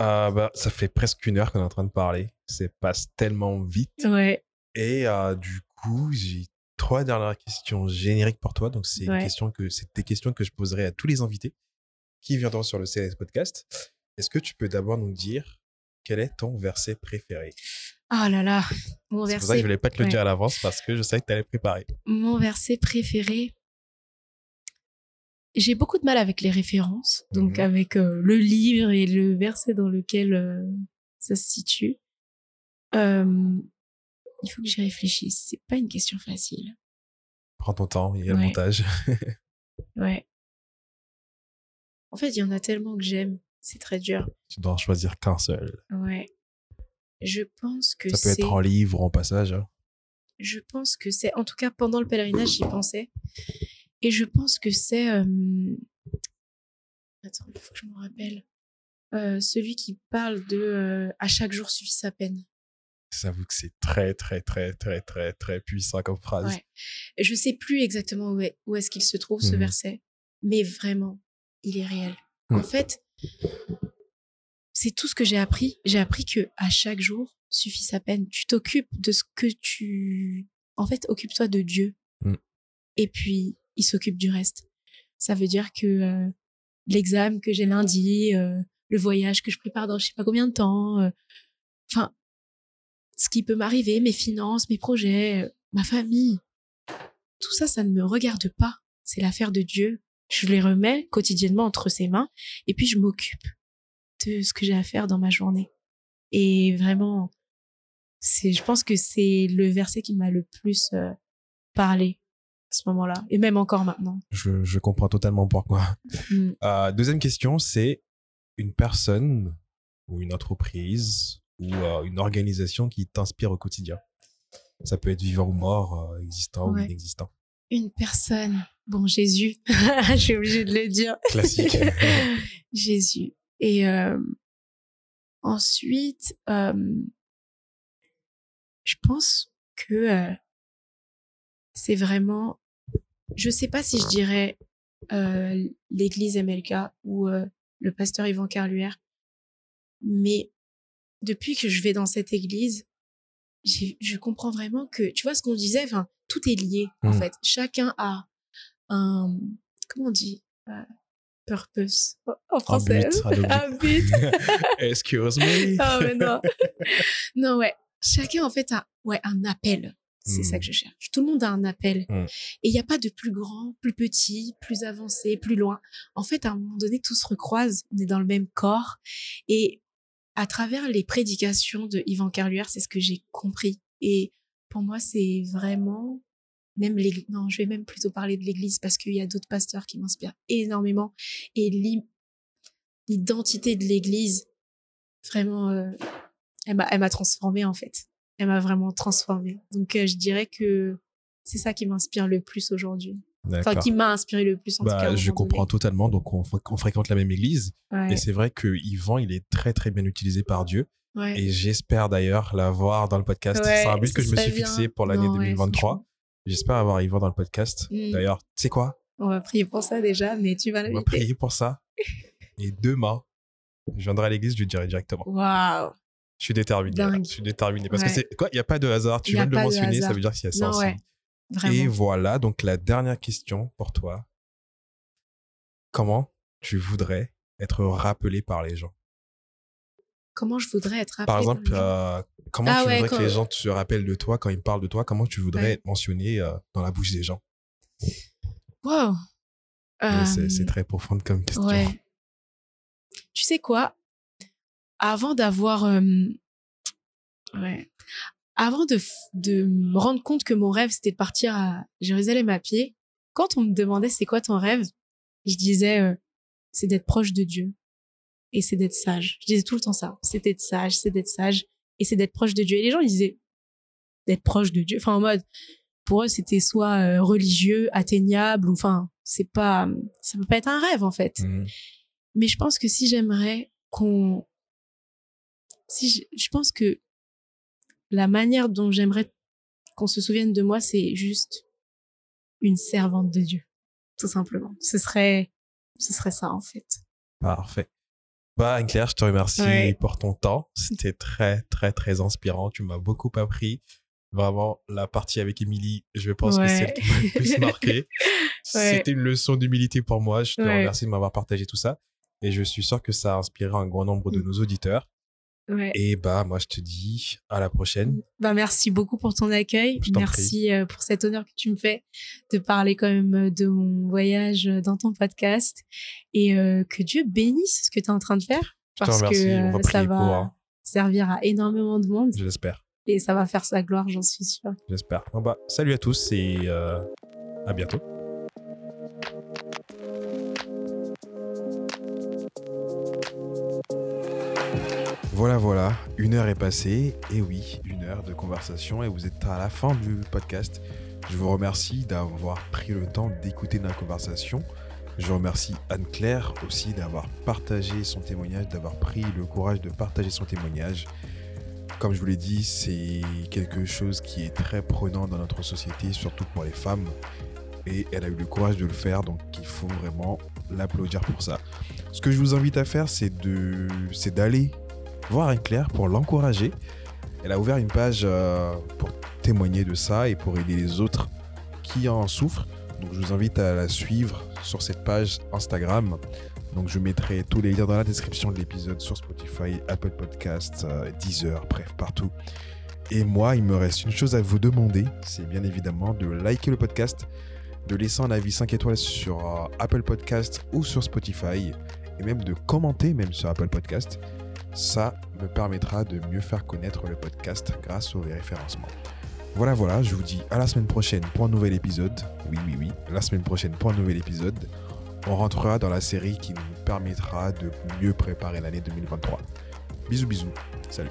Speaker 1: Euh, bah, ça fait presque une heure qu'on est en train de parler. Ça passe tellement vite.
Speaker 2: Ouais.
Speaker 1: Et euh, du coup, j'ai trois dernières questions génériques pour toi. Donc, c'est
Speaker 2: Ouais.
Speaker 1: question que des questions que je poserai à tous les invités qui viendront sur le CLS podcast. Est-ce que tu peux d'abord nous dire quel est ton verset préféré?
Speaker 2: Ah là là, mon
Speaker 1: C'est pour ça que
Speaker 2: verset,
Speaker 1: je voulais pas te le
Speaker 2: ouais.
Speaker 1: dire à l'avance parce que je savais que tu allais préparer.
Speaker 2: mon verset préféré. J'ai beaucoup de mal avec les références, donc
Speaker 1: Mhm.
Speaker 2: avec euh, le livre et le verset dans lequel euh, ça se situe. Euh, il faut que j'y réfléchisse. C'est pas une question facile.
Speaker 1: Prends ton temps, il y a le montage.
Speaker 2: Ouais. En fait, il y en a tellement que j'aime. C'est très dur.
Speaker 1: tu dois en choisir qu'un seul.
Speaker 2: Ouais. Je pense que
Speaker 1: Ça peut être en livre ou en passage. hein.
Speaker 2: Je pense que c'est, en tout cas pendant le pèlerinage, j'y pensais. Et je pense que c'est. euh, Attends, il faut que je me rappelle. euh, celui qui parle de euh, à chaque jour suffit sa peine.
Speaker 1: J'avoue que c'est très, très, très, très, très, très puissant comme phrase.
Speaker 2: Ouais. Je sais plus exactement où est, où est-ce qu'il se trouve, ce
Speaker 1: Mhm.
Speaker 2: verset, mais vraiment, il est réel. En
Speaker 1: Mhm.
Speaker 2: fait, c'est tout ce que j'ai appris. J'ai appris que à chaque jour suffit sa peine. Tu t'occupes de ce que tu... En fait, occupe-toi de Dieu.
Speaker 1: Mhm.
Speaker 2: Et puis, il s'occupe du reste. Ça veut dire que euh, l'examen que j'ai lundi, euh, le voyage que je prépare dans je sais pas combien de temps, euh, enfin, ce qui peut m'arriver, mes finances, mes projets, euh, ma famille, tout ça, ça ne me regarde pas. C'est l'affaire de Dieu. Je les remets quotidiennement entre ses mains et puis je m'occupe de ce que j'ai à faire dans ma journée. Et vraiment, c'est, je pense que c'est le verset qui m'a le plus euh, parlé à ce moment-là et même encore maintenant.
Speaker 1: Je, je comprends totalement pourquoi.
Speaker 2: Mm.
Speaker 1: Euh, deuxième question, c'est une personne ou une entreprise ou euh, une organisation qui t'inspire au quotidien. Ça peut être vivant ou mort, euh, existant ou inexistant.
Speaker 2: Une personne, bon Jésus, je suis obligée de le dire.
Speaker 1: Classique.
Speaker 2: Jésus. Et ensuite, je pense que c'est vraiment, je sais pas si je dirais euh, l'église MLK ou euh, le pasteur Yvan Carluère, mais depuis que je vais dans cette église, je comprends vraiment que, tu vois ce qu'on disait, enfin, tout est lié en
Speaker 1: Mm.
Speaker 2: fait. Chacun a un, comment on dit, euh, purpose en français.
Speaker 1: un
Speaker 2: but.
Speaker 1: Excuse me.
Speaker 2: Ah, mais non. non, ouais. Chacun, en fait, a ouais, un appel. C'est ça que je cherche. Tout le monde a un appel.
Speaker 1: Mm.
Speaker 2: Et il n'y a pas de plus grand, plus petit, plus avancé, plus loin. En fait, à un moment donné, tout se recroise. On est dans le même corps. Et à travers les prédications de Yvan Carluère, c'est ce que j'ai compris. Et pour moi, c'est vraiment même l'église. Non, je vais même plutôt parler de l'église parce qu'il y a d'autres pasteurs qui m'inspirent énormément. Et l'i- l'identité de l'église, vraiment, euh, elle m'a transformée en fait. Elle m'a vraiment transformée. Donc, euh, je dirais que c'est ça qui m'inspire le plus aujourd'hui. Enfin, qui m'a inspiré le plus en tout cas.
Speaker 1: Bah, je comprends totalement. Donc, on, fr- on fréquente la même église. Et c'est vrai que Yvan, il est très, très bien utilisé par Dieu.
Speaker 2: Ouais.
Speaker 1: Et j'espère d'ailleurs l'avoir dans le podcast.
Speaker 2: Ouais,
Speaker 1: c'est un but que je me suis fixé pour l'année
Speaker 2: Non, ouais,
Speaker 1: 2023.
Speaker 2: franchement.
Speaker 1: J'espère avoir Yvan dans le podcast.
Speaker 2: Mm.
Speaker 1: D'ailleurs, tu sais quoi?
Speaker 2: On va prier pour ça déjà, mais tu vas
Speaker 1: On va
Speaker 2: l'inviter.
Speaker 1: prier pour ça. Et demain, je viendrai à l'église, je lui dirai directement.
Speaker 2: Waouh.
Speaker 1: Je suis déterminé. Je suis déterminé. Parce
Speaker 2: Ouais.
Speaker 1: que c'est quoi Il n'y a pas de hasard. Tu viens de le mentionner, ça veut dire qu'il y a ça
Speaker 2: Non, ouais. Vraiment.
Speaker 1: Et voilà, donc la dernière question pour toi. Comment tu voudrais être rappelé par les gens?
Speaker 2: Comment je voudrais être appelée
Speaker 1: Par exemple,
Speaker 2: les gens?
Speaker 1: euh, comment
Speaker 2: Ah
Speaker 1: tu
Speaker 2: ouais,
Speaker 1: voudrais
Speaker 2: quand-
Speaker 1: que les gens se rappellent de toi quand ils parlent de toi Comment tu voudrais être mentionné euh, dans la bouche des gens?
Speaker 2: Wow.
Speaker 1: C'est-
Speaker 2: Euh,
Speaker 1: C'est très profond comme question.
Speaker 2: Tu sais quoi? Avant d'avoir. euh, ouais. Avant de, de me rendre compte que mon rêve, c'était de partir à Jérusalem à pied, quand on me demandait c'est quoi ton rêve, je disais euh, c'est d'être proche de Dieu. Et c'est d'être sage. Je disais tout le temps ça. C'est d'être sage, c'est d'être sage. Et c'est d'être proche de Dieu. Et les gens, ils disaient d'être proche de Dieu. Enfin, en mode, pour eux, c'était soit euh, religieux, atteignable, ou enfin, c'est pas, ça peut pas être un rêve, en fait.
Speaker 1: Mhm.
Speaker 2: Mais je pense que si j'aimerais qu'on, si je, je pense que la manière dont j'aimerais qu'on se souvienne de moi, c'est juste une servante de Dieu, tout simplement. Ce serait, ce serait ça en fait.
Speaker 1: Parfait. Bah, Anne-Claire, je te remercie
Speaker 2: Ouais.
Speaker 1: pour ton temps. C'était très, très, très inspirant. Tu m'as beaucoup appris. Vraiment, la partie avec Émilie, je pense que c'est celle qui m'a le plus marqué.
Speaker 2: Ouais.
Speaker 1: C'était une leçon d'humilité pour moi. Je te
Speaker 2: Ouais.
Speaker 1: remercie de m'avoir partagé tout ça. Et je suis sûr que ça a inspiré un grand nombre de
Speaker 2: Mm.
Speaker 1: nos auditeurs.
Speaker 2: Ouais.
Speaker 1: Et bah, moi, je te dis à la prochaine.
Speaker 2: Bah, merci beaucoup pour ton accueil. Merci euh, pour cet honneur que tu me fais de parler quand même euh, de mon voyage euh, dans ton podcast et euh, que Dieu bénisse ce que tu es en train de faire
Speaker 1: Je te
Speaker 2: parce que
Speaker 1: On va
Speaker 2: ça va
Speaker 1: pour, hein.
Speaker 2: servir à énormément de monde
Speaker 1: Je l'espère.
Speaker 2: et ça va faire sa gloire, j'en suis sûre.
Speaker 1: J'espère. Bon, bah, salut à tous et euh, à bientôt. Voilà, voilà, une heure est passée, et oui, une heure de conversation, et vous êtes à la fin du podcast. Je vous remercie d'avoir pris le temps d'écouter notre conversation. Je remercie Anne-Claire aussi d'avoir partagé son témoignage, d'avoir pris le courage de partager son témoignage. Comme je vous l'ai dit, c'est quelque chose qui est très prenant dans notre société, surtout pour les femmes. Et elle a eu le courage de le faire, donc il faut vraiment l'applaudir pour ça. Ce que je vous invite à faire, c'est d'aller voir Anne-Claire pour l'encourager. Elle a ouvert une page euh, pour témoigner de ça et pour aider les autres qui en souffrent. Donc je vous invite à la suivre sur cette page Instagram. Donc je mettrai tous les liens dans la description de l'épisode sur Spotify, Apple Podcasts, euh, Deezer, bref, partout. Et moi, il me reste une chose à vous demander, c'est bien évidemment de liker le podcast, de laisser un avis 5 étoiles sur euh, Apple Podcasts ou sur Spotify, et même de commenter même sur Apple Podcasts. Ça me permettra de mieux faire connaître le podcast grâce au référencement. Voilà, voilà, je vous dis à la semaine prochaine pour un nouvel épisode. Oui, oui, oui, la semaine prochaine pour un nouvel épisode. On rentrera dans la série qui nous permettra de mieux préparer l'année 2023. Bisous, bisous. Salut.